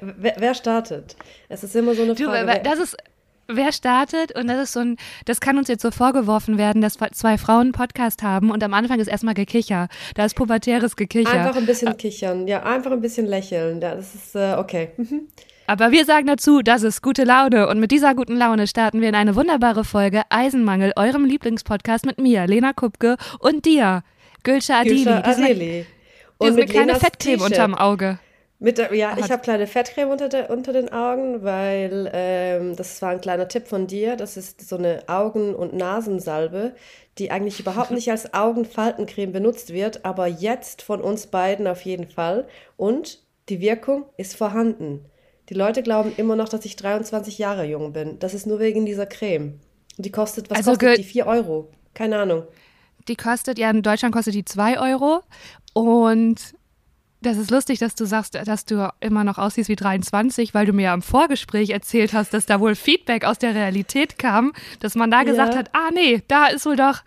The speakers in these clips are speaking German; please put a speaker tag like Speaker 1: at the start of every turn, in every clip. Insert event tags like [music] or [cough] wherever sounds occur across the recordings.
Speaker 1: wer, wer, startet? Es ist immer so eine Frage.
Speaker 2: Du, das ist, wer startet und das ist so ein, das kann uns jetzt so vorgeworfen werden, dass zwei Frauen einen Podcast haben und am Anfang ist erstmal Gekicher. Da ist pubertäres Gekicher.
Speaker 1: Einfach ein bisschen kichern, ja, einfach ein bisschen lächeln. Das ist äh, okay. Mhm.
Speaker 2: Aber wir sagen dazu, das ist gute Laune und mit dieser guten Laune starten wir in eine wunderbare Folge Eisenmangel, eurem Lieblingspodcast mit mir, Lena Kupke und dir, Gülscha Adili. Gülscha Adili. Und eine kleine Fettcreme unterm Auge.
Speaker 1: Mit der, ja, ich habe kleine Fettcreme unter, der, unter den Augen, weil ähm, das war ein kleiner Tipp von dir. Das ist so eine Augen- und Nasensalbe, die eigentlich überhaupt [laughs] nicht als Augenfaltencreme benutzt wird, aber jetzt von uns beiden auf jeden Fall. Und die Wirkung ist vorhanden. Die Leute glauben immer noch, dass ich 23 Jahre jung bin. Das ist nur wegen dieser Creme. Und die kostet, was also kostet die? 4 Euro. Keine Ahnung.
Speaker 2: Die kostet, ja, in Deutschland kostet die 2 Euro. Und das ist lustig, dass du sagst, dass du immer noch aussiehst wie 23, weil du mir ja im Vorgespräch erzählt hast, dass da wohl Feedback aus der Realität kam, dass man da ja. gesagt hat, ah nee, da ist wohl doch,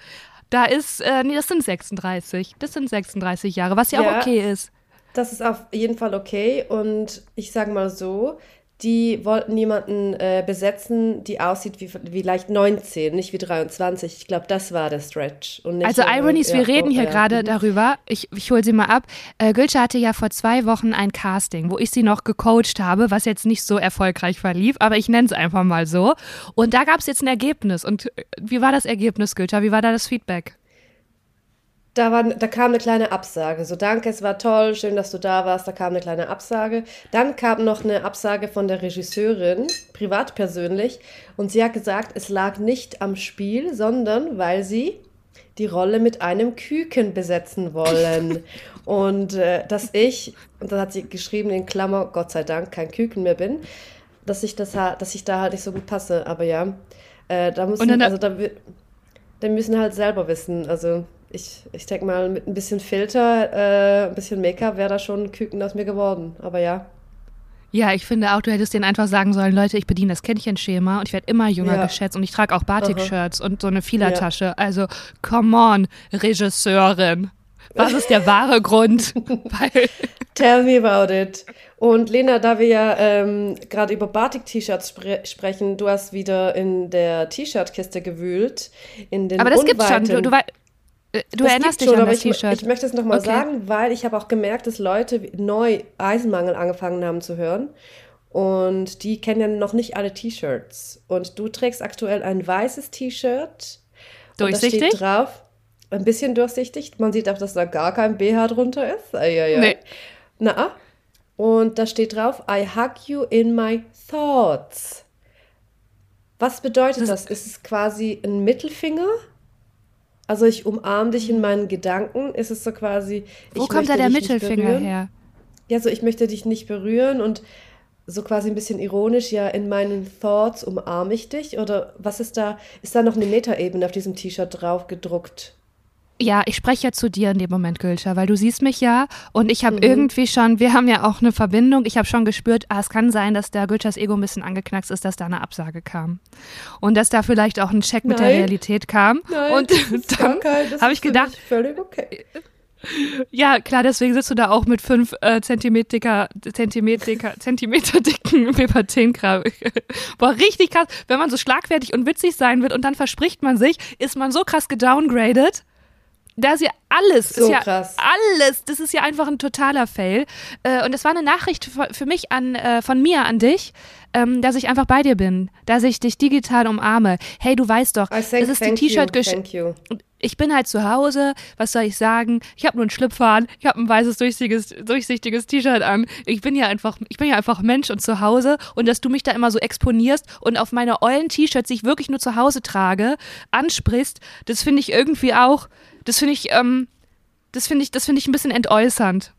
Speaker 2: da ist, äh, nee, das sind 36, das sind 36 Jahre, was ja, ja auch okay ist.
Speaker 1: Das ist auf jeden Fall okay und ich sage mal so, die wollten jemanden äh, besetzen, die aussieht wie, wie leicht 19, nicht wie 23. Ich glaube, das war der Stretch.
Speaker 2: also Ironies, äh, wir reden hier oh, gerade darüber, ich, ich hole sie mal ab. Äh, Gülce hatte ja vor zwei Wochen ein Casting, wo ich sie noch gecoacht habe, was jetzt nicht so erfolgreich verlief, aber ich nenne es einfach mal so. Und da gab es jetzt ein Ergebnis. Und äh, wie war das Ergebnis, Gülce? Wie war da das Feedback?
Speaker 1: Da, war, da kam eine kleine Absage. So, danke, es war toll, schön, dass du da warst. Da kam eine kleine Absage. Dann kam noch eine Absage von der Regisseurin, privat persönlich. Und sie hat gesagt, es lag nicht am Spiel, sondern weil sie die Rolle mit einem Küken besetzen wollen. [laughs] und äh, dass ich, und dann hat sie geschrieben in Klammer, Gott sei Dank kein Küken mehr bin, dass ich, das, dass ich da halt nicht so gut passe. Aber ja, äh, da müssen, also da, da müssen halt selber wissen, also ich, ich denke mal, mit ein bisschen Filter, äh, ein bisschen Make-up wäre da schon ein Küken aus mir geworden. Aber ja.
Speaker 2: Ja, ich finde auch, du hättest denen einfach sagen sollen, Leute, ich bediene das Kännchen-Schema und ich werde immer jünger ja. geschätzt und ich trage auch Batik-Shirts und so eine Fielertasche. Ja. Also, come on, Regisseurin. Was ist der wahre [laughs] Grund?
Speaker 1: Tell me about it. Und Lena, da wir ja ähm, gerade über Batik-T-Shirts spre sprechen, du hast wieder in der T-Shirt-Kiste gewühlt. In den
Speaker 2: Aber das gibt's schon. Du, du, du das erinnerst dich schon, an das
Speaker 1: T-Shirt. Ich, ich, möchte es nochmal okay. sagen, weil ich habe auch gemerkt, dass Leute neu Eisenmangel angefangen haben zu hören. Und die kennen ja noch nicht alle T-Shirts. Und du trägst aktuell ein weißes T-Shirt.
Speaker 2: Durchsichtig?
Speaker 1: da steht drauf, ein bisschen durchsichtig. Man sieht auch, dass da gar kein BH drunter ist. Eieiei. Nee. Na, und da steht drauf, I hug you in my thoughts. Was bedeutet das? das? Ist es quasi ein Mittelfinger? Also ich umarme dich in meinen Gedanken. Ist es so quasi.
Speaker 2: Wo kommt da der Mittelfinger her?
Speaker 1: Ja, so ich möchte dich nicht berühren und so quasi ein bisschen ironisch, ja, in meinen Thoughts umarme ich dich. Oder was ist da? Ist da noch eine Metaebene auf diesem T-Shirt drauf gedruckt?
Speaker 2: Ja, ich spreche ja zu dir in dem Moment, Gülscha, weil du siehst mich ja und ich habe mhm. irgendwie schon, wir haben ja auch eine Verbindung, ich habe schon gespürt, ah, es kann sein, dass der Gülschas Ego ein bisschen angeknackst ist, dass da eine Absage kam. Und dass da vielleicht auch ein Check Nein. mit der Realität kam.
Speaker 1: Nein,
Speaker 2: und [laughs] dann habe ich gedacht,
Speaker 1: völlig okay. [laughs]
Speaker 2: Ja, klar, deswegen sitzt du da auch mit fünf äh, Zentimeter, Zentimeter, Zentimeter dicken Paper 10 Kram. Boah, richtig krass. Wenn man so schlagfertig und witzig sein wird und dann verspricht man sich, ist man so krass gedowngraded da ist ja alles, so ist ja krass. alles, das ist ja einfach ein totaler Fail. Äh, und das war eine Nachricht für mich an, äh, von mir an dich, ähm, dass ich einfach bei dir bin, dass ich dich digital umarme. Hey, du weißt doch, das ist die T-Shirt-Geschichte. Ich bin halt zu Hause, was soll ich sagen? Ich habe nur einen Schlüpfer an, ich habe ein weißes durchsichtiges, durchsichtiges T-Shirt an. Ich bin ja einfach, ich bin ja einfach Mensch und zu Hause und dass du mich da immer so exponierst und auf meine ollen T-Shirts, die ich wirklich nur zu Hause trage, ansprichst, das finde ich irgendwie auch das finde ich, ähm, das finde ich, das finde ich ein bisschen entäußernd.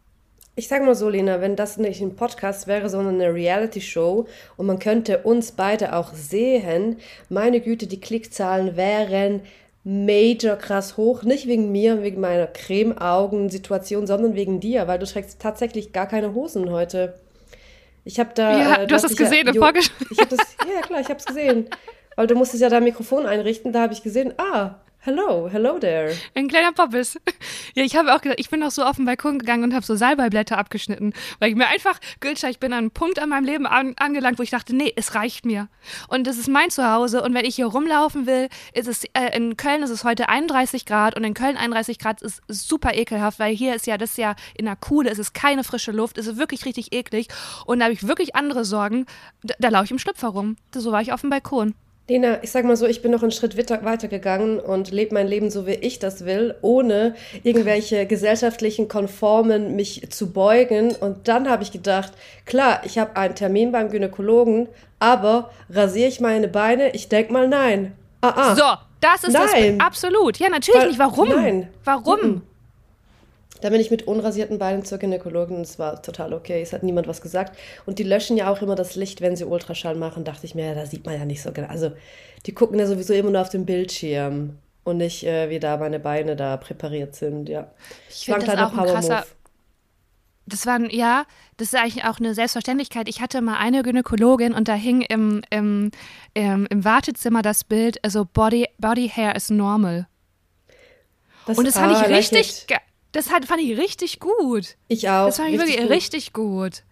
Speaker 1: Ich sage mal so, Lena, wenn das nicht ein Podcast wäre, sondern eine Reality-Show und man könnte uns beide auch sehen, meine Güte, die Klickzahlen wären major krass hoch. Nicht wegen mir, wegen meiner Creme-Augen-Situation, sondern wegen dir, weil du trägst tatsächlich gar keine Hosen heute. Ich habe da.
Speaker 2: Ja, äh, du hast es gesehen ja, im Vorgespräch.
Speaker 1: Ja, klar, ich habe es gesehen. Weil du musstest ja dein Mikrofon einrichten, da habe ich gesehen, ah, Hello, hello there.
Speaker 2: Ein kleiner Poppes. [laughs] Ja, ich habe auch gedacht, ich bin auch so auf den Balkon gegangen und habe so Salbeiblätter abgeschnitten, weil ich mir einfach, Gülscha, ich bin an einem Punkt an meinem Leben an, angelangt, wo ich dachte, nee, es reicht mir. Und das ist mein Zuhause und wenn ich hier rumlaufen will, ist es, äh, in Köln ist es heute 31 Grad und in Köln 31 Grad ist super ekelhaft, weil hier ist ja, das ist ja in der Kuhle, es ist keine frische Luft, es ist wirklich richtig eklig und da habe ich wirklich andere Sorgen, da, da laufe ich im Schlüpfer rum. So war ich auf dem Balkon.
Speaker 1: Lena, ich sag mal so, ich bin noch einen Schritt weiter gegangen und lebe mein Leben so, wie ich das will, ohne irgendwelche [laughs] gesellschaftlichen Konformen mich zu beugen. Und dann habe ich gedacht, klar, ich habe einen Termin beim Gynäkologen, aber rasiere ich meine Beine? Ich denk mal nein.
Speaker 2: Ah, ah. So, das ist nein. das absolut. Ja, natürlich Weil, nicht. Warum? Nein. Warum? -mm.
Speaker 1: Da bin ich mit unrasierten Beinen zur Gynäkologin und es war total okay. Es hat niemand was gesagt. Und die löschen ja auch immer das Licht, wenn sie Ultraschall machen. Dachte ich mir, ja, da sieht man ja nicht so genau. Also, die gucken ja sowieso immer nur auf den Bildschirm und nicht, äh, wie da meine Beine da präpariert sind. Ja.
Speaker 2: Ich finde das auch ein krasser. Das war, ja, das ist eigentlich auch eine Selbstverständlichkeit. Ich hatte mal eine Gynäkologin und da hing im, im, im, im Wartezimmer das Bild, also Body, Body Hair is normal. Das, und das fand ah, ich richtig, das fand ich richtig gut.
Speaker 1: Ich auch.
Speaker 2: Das fand ich wirklich gut. richtig gut.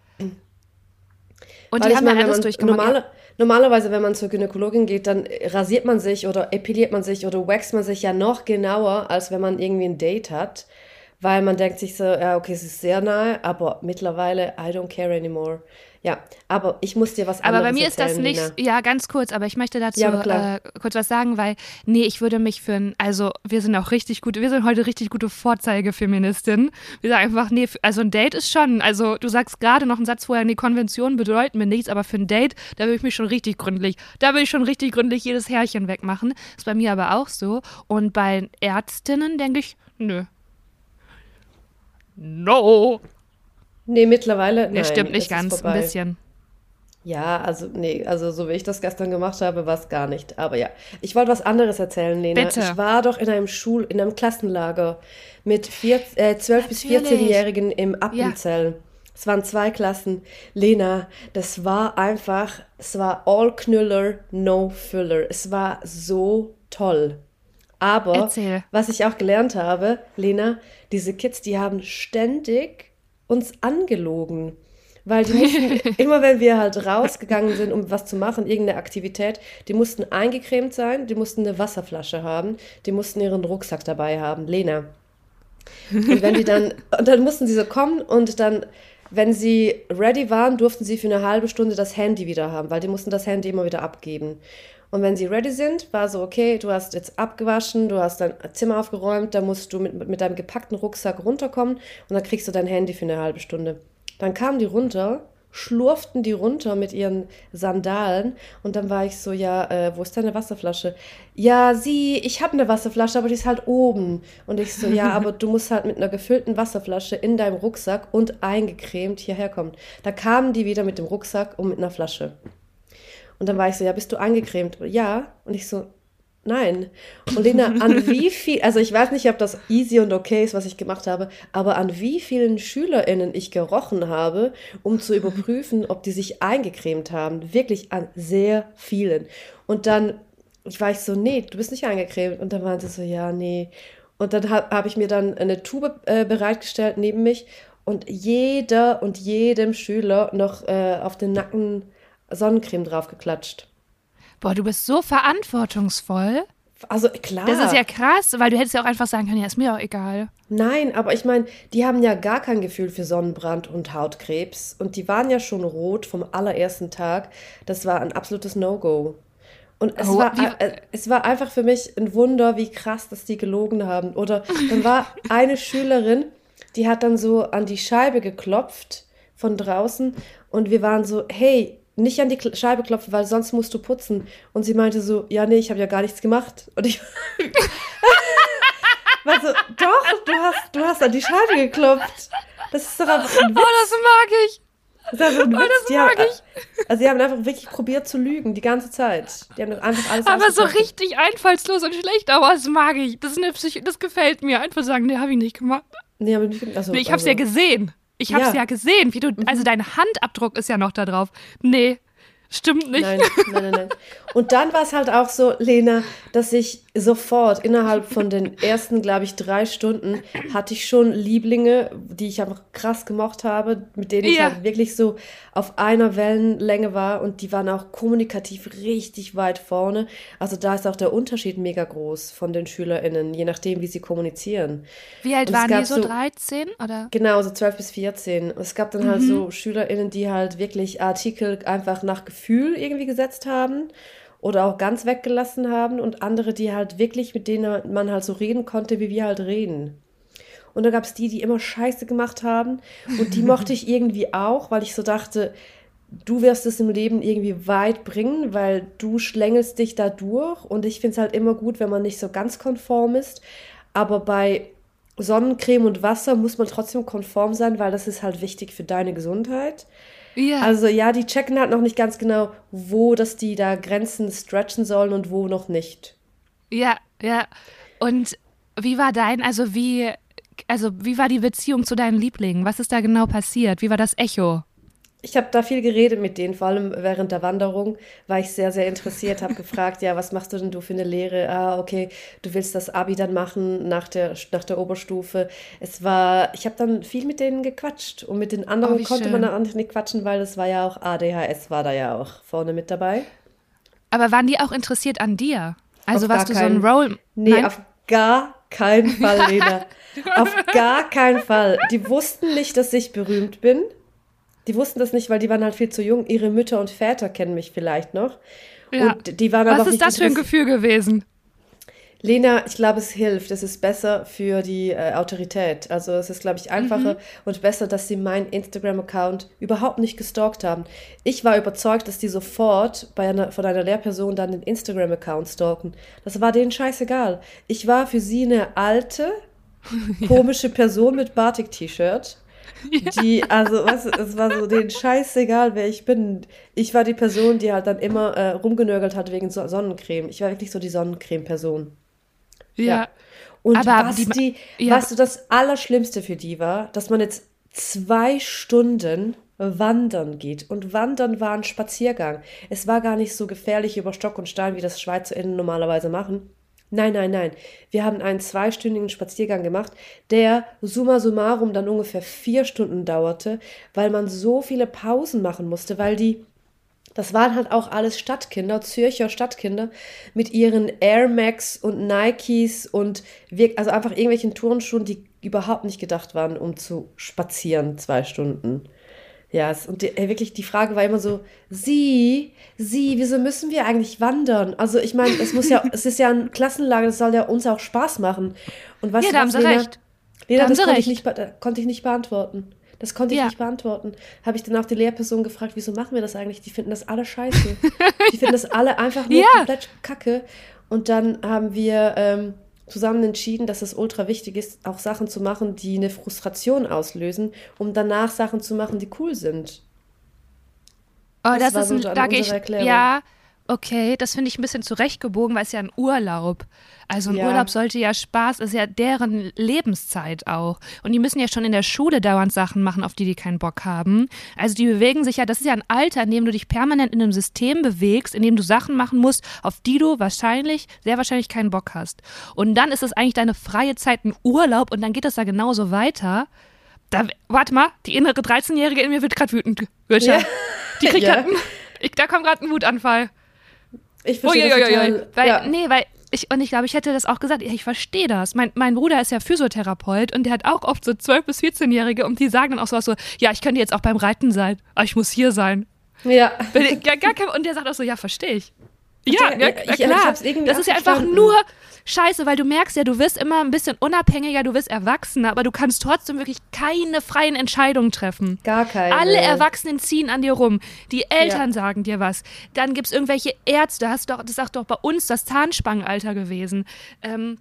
Speaker 1: Und Weil die haben meine, alles durchgemacht. Normale, normalerweise, wenn man zur Gynäkologin geht, dann rasiert man sich oder epiliert man sich oder wächst man sich ja noch genauer, als wenn man irgendwie ein Date hat. Weil man denkt sich so, ja, okay, es ist sehr nahe, aber mittlerweile, I don't care anymore. Ja, aber ich muss dir was anderes
Speaker 2: Aber bei mir erzählen, ist das nicht, Lina. ja, ganz kurz, aber ich möchte dazu ja, äh, kurz was sagen, weil, nee, ich würde mich für ein, also wir sind auch richtig gut, wir sind heute richtig gute Vorzeigefeministinnen. Wir sagen einfach, nee, also ein Date ist schon, also du sagst gerade noch einen Satz vorher, nee, Konventionen bedeuten mir nichts, aber für ein Date, da würde ich mich schon richtig gründlich, da würde ich schon richtig gründlich jedes Härchen wegmachen. Ist bei mir aber auch so. Und bei Ärztinnen denke ich, nö. No.
Speaker 1: Nee, mittlerweile.
Speaker 2: Nee, nein, stimmt nicht ganz, ein bisschen.
Speaker 1: Ja, also nee, also so wie ich das gestern gemacht habe, war es gar nicht. Aber ja, ich wollte was anderes erzählen, Lena.
Speaker 2: Bitte.
Speaker 1: Ich war doch in einem Schul, in einem Klassenlager mit vier, äh, 12 bis 14-Jährigen im Appenzell. Ja. Es waren zwei Klassen. Lena, das war einfach, es war all Knüller, no Füller. Es war so toll. Aber
Speaker 2: Erzähl.
Speaker 1: was ich auch gelernt habe, Lena, diese Kids, die haben ständig uns angelogen. Weil die mussten, [laughs] immer wenn wir halt rausgegangen sind, um was zu machen, irgendeine Aktivität, die mussten eingecremt sein, die mussten eine Wasserflasche haben, die mussten ihren Rucksack dabei haben. Lena. Und wenn die dann, [laughs] und dann mussten sie so kommen und dann, wenn sie ready waren, durften sie für eine halbe Stunde das Handy wieder haben, weil die mussten das Handy immer wieder abgeben. Und wenn sie ready sind, war so, okay, du hast jetzt abgewaschen, du hast dein Zimmer aufgeräumt, da musst du mit, mit deinem gepackten Rucksack runterkommen und dann kriegst du dein Handy für eine halbe Stunde. Dann kamen die runter, schlurften die runter mit ihren Sandalen und dann war ich so, ja, äh, wo ist deine Wasserflasche? Ja, sie, ich habe eine Wasserflasche, aber die ist halt oben. Und ich so, ja, [laughs] aber du musst halt mit einer gefüllten Wasserflasche in deinem Rucksack und eingecremt hierher kommen. Da kamen die wieder mit dem Rucksack und mit einer Flasche. Und dann war ich so, ja, bist du angecremt? Ja. Und ich so, nein. Und Lena, an [laughs] wie viel, also ich weiß nicht, ob das easy und okay ist, was ich gemacht habe, aber an wie vielen SchülerInnen ich gerochen habe, um zu überprüfen, ob die sich eingecremt haben. Wirklich an sehr vielen. Und dann ich war ich so, nee, du bist nicht eingecremt. Und dann waren sie so, ja, nee. Und dann habe hab ich mir dann eine Tube äh, bereitgestellt neben mich und jeder und jedem Schüler noch äh, auf den Nacken Sonnencreme draufgeklatscht.
Speaker 2: Boah, du bist so verantwortungsvoll.
Speaker 1: Also klar.
Speaker 2: Das ist ja krass, weil du hättest ja auch einfach sagen können, ja, ist mir auch egal.
Speaker 1: Nein, aber ich meine, die haben ja gar kein Gefühl für Sonnenbrand und Hautkrebs. Und die waren ja schon rot vom allerersten Tag. Das war ein absolutes No-Go. Und es, oh, war, äh, es war einfach für mich ein Wunder, wie krass, dass die gelogen haben. Oder dann war [laughs] eine Schülerin, die hat dann so an die Scheibe geklopft von draußen und wir waren so, hey, nicht an die Scheibe klopfen, weil sonst musst du putzen. Und sie meinte so, ja, nee, ich habe ja gar nichts gemacht. Und ich [laughs] war so, doch, du hast, du hast an die Scheibe geklopft. Das ist doch einfach ein
Speaker 2: Witz. Oh, das mag ich.
Speaker 1: Das ist einfach ein oh, das mag haben, ich. Also sie haben einfach wirklich probiert zu lügen, die ganze Zeit. Die haben einfach alles
Speaker 2: Aber so richtig einfallslos und schlecht, aber das mag ich. Das, ist eine Psych das gefällt mir. Einfach sagen, nee, habe ich nicht gemacht.
Speaker 1: Nee, ich nicht. Also,
Speaker 2: nee, ich habe es also. ja gesehen. Ich habe es ja. ja. gesehen, wie du, also dein Handabdruck ist ja noch da drauf. Nee, Stimmt nicht.
Speaker 1: Nein, nein, nein, nein. Und dann war es halt auch so, Lena, dass ich sofort innerhalb von den ersten, glaube ich, drei Stunden hatte ich schon Lieblinge, die ich einfach krass gemocht habe, mit denen ich
Speaker 2: Ja.
Speaker 1: halt wirklich so auf einer Wellenlänge war und die waren auch kommunikativ richtig weit vorne. Also da ist auch der Unterschied mega groß von den SchülerInnen, je nachdem, wie sie kommunizieren.
Speaker 2: Wie alt waren die so?
Speaker 1: so-
Speaker 2: 13 oder?
Speaker 1: Genau, so 12 bis 14. Es gab dann halt so SchülerInnen, die halt wirklich Artikel einfach nach Gefühl irgendwie gesetzt haben oder auch ganz weggelassen haben und andere, die halt wirklich, mit denen man halt so reden konnte, wie wir halt reden. Und dann gab es die, die immer Scheiße gemacht haben und die mochte ich irgendwie auch, weil ich so dachte, du wirst es im Leben irgendwie weit bringen, weil du schlängelst dich da durch und ich finde es halt immer gut, wenn man nicht so ganz konform ist, aber bei Sonnencreme und Wasser muss man trotzdem konform sein, weil das ist halt wichtig für deine Gesundheit.
Speaker 2: Ja.
Speaker 1: Also ja, die checken halt noch nicht ganz genau, wo dass die da Grenzen stretchen sollen und wo noch nicht.
Speaker 2: Ja, ja. Und wie war dein, also wie, also wie war die Beziehung zu deinen Lieblingen? Was ist da genau passiert? Wie war das Echo?
Speaker 1: Ich habe da viel geredet mit denen, vor allem während der Wanderung war ich sehr, sehr interessiert, habe [laughs] gefragt, ja, was machst du denn du für eine Lehre? Ah, okay, du willst das Abi dann machen nach der, nach der Oberstufe. Es war, ich habe dann viel mit denen gequatscht und mit den anderen
Speaker 2: Oh,
Speaker 1: konnte man
Speaker 2: schön.
Speaker 1: dann nicht quatschen, weil es war ja auch ADHS war da ja auch vorne mit dabei.
Speaker 2: Aber waren die auch interessiert an dir? Also
Speaker 1: Auf
Speaker 2: warst du so ein Role?
Speaker 1: Nee,
Speaker 2: Nein?
Speaker 1: auf gar keinen Fall, Lena. [laughs] auf gar keinen Fall. Die wussten nicht, dass ich berühmt bin. Die wussten das nicht, weil die waren halt viel zu jung. Ihre Mütter und Väter kennen mich vielleicht noch.
Speaker 2: Ja.
Speaker 1: Und die waren aber
Speaker 2: Was ist das für ein Gefühl gewesen?
Speaker 1: Lena, ich glaube, es hilft. Es ist besser für die äh, Autorität. Also es ist, glaube ich, einfacher
Speaker 2: Mhm.
Speaker 1: und besser, dass sie meinen Instagram-Account überhaupt nicht gestalkt haben. Ich war überzeugt, dass die sofort bei einer, von einer Lehrperson dann den Instagram-Account stalken. Das war denen scheißegal. Ich war für sie eine alte, [laughs] komische Person mit Batik-T-Shirt. [laughs] Die, also, was, es war so denen scheißegal, wer ich bin. Ich war die Person, die halt dann immer äh, rumgenörgelt hat wegen so Sonnencreme. Ich war wirklich so die Sonnencreme-Person.
Speaker 2: Ja.
Speaker 1: Und
Speaker 2: Aber
Speaker 1: was,
Speaker 2: die-
Speaker 1: die,
Speaker 2: ja.
Speaker 1: was so das Allerschlimmste für die war, dass man jetzt zwei Stunden wandern geht. Und wandern war ein Spaziergang. Es war gar nicht so gefährlich über Stock und Stein, wie das SchweizerInnen normalerweise machen. Nein, nein, nein. Wir haben einen zweistündigen Spaziergang gemacht, der summa summarum dann ungefähr vier Stunden dauerte, weil man so viele Pausen machen musste, weil die das waren halt auch alles Stadtkinder, Zürcher Stadtkinder mit ihren Air Max und Nikes und wir, also einfach irgendwelchen Turnschuhen, die überhaupt nicht gedacht waren, um zu spazieren zwei Stunden. Ja, es, und die, wirklich die Frage war immer so, Sie, Sie, wieso müssen wir eigentlich wandern? Also ich meine, es muss ja, [laughs] es ist ja ein Klassenlager, das soll ja uns auch Spaß machen. Und weißt
Speaker 2: Ja, da haben
Speaker 1: was,
Speaker 2: sie
Speaker 1: Lena?
Speaker 2: recht.
Speaker 1: Lena,
Speaker 2: Da
Speaker 1: das konnte ich,
Speaker 2: recht.
Speaker 1: nicht, be- äh, konnte ich nicht beantworten. Das konnte ich
Speaker 2: Ja.
Speaker 1: nicht beantworten. Habe ich dann auch die Lehrperson gefragt, wieso machen wir das eigentlich? Die finden das alle scheiße. die finden das alle einfach nur [laughs]
Speaker 2: Ja.
Speaker 1: komplett kacke. Und dann haben wir ähm, zusammen entschieden, dass es ultra wichtig ist, auch Sachen zu machen, die eine Frustration auslösen, um danach Sachen zu machen, die cool sind.
Speaker 2: Oh,
Speaker 1: Das
Speaker 2: das, ist
Speaker 1: so
Speaker 2: ein, da ich,
Speaker 1: Erklärung.
Speaker 2: ja, okay, das finde ich ein bisschen zurechtgebogen, weil es ja ein Urlaub. Also ein
Speaker 1: Ja.
Speaker 2: Urlaub sollte ja Spaß, ist ja deren Lebenszeit auch. Und die müssen ja schon in der Schule dauernd Sachen machen, auf die die keinen Bock haben. Also die bewegen sich ja, das ist ja ein Alter, in dem du dich permanent in einem System bewegst, in dem du Sachen machen musst, auf die du wahrscheinlich, sehr wahrscheinlich keinen Bock hast. Und dann ist es eigentlich deine freie Zeit, ein Urlaub und dann geht es da genauso weiter. Da, warte mal, die innere 13-Jährige in mir wird gerade wütend. Gülscha.
Speaker 1: Ja.
Speaker 2: Die kriegt
Speaker 1: Ja.
Speaker 2: grad einen- ich, da kommt gerade ein Wutanfall.
Speaker 1: Ich verstehe das total.
Speaker 2: Weil,
Speaker 1: ja.
Speaker 2: Nee, weil ich, und ich glaube, ich hätte das auch gesagt, ich verstehe das. Mein, mein Bruder ist ja Physiotherapeut und der hat auch oft so 12- bis 14-Jährige und die sagen dann auch sowas so, ja, ich könnte jetzt auch beim Reiten sein, aber ich muss hier sein.
Speaker 1: ja.
Speaker 2: Gar, gar kein, und der sagt auch so, ja, verstehe ich. Ja,
Speaker 1: Ja,
Speaker 2: ja, klar.
Speaker 1: hab's irgendwie
Speaker 2: das ist ja
Speaker 1: auch
Speaker 2: einfach nur scheiße, weil du merkst ja, du wirst immer ein bisschen unabhängiger, du wirst erwachsener, aber du kannst trotzdem wirklich keine freien Entscheidungen treffen.
Speaker 1: Gar keine.
Speaker 2: Alle Erwachsenen ziehen an dir rum. Die Eltern
Speaker 1: Ja.
Speaker 2: sagen dir was. Dann gibt es irgendwelche Ärzte. Hast doch, das sagt doch bei uns das Zahnspangenalter gewesen. Ähm,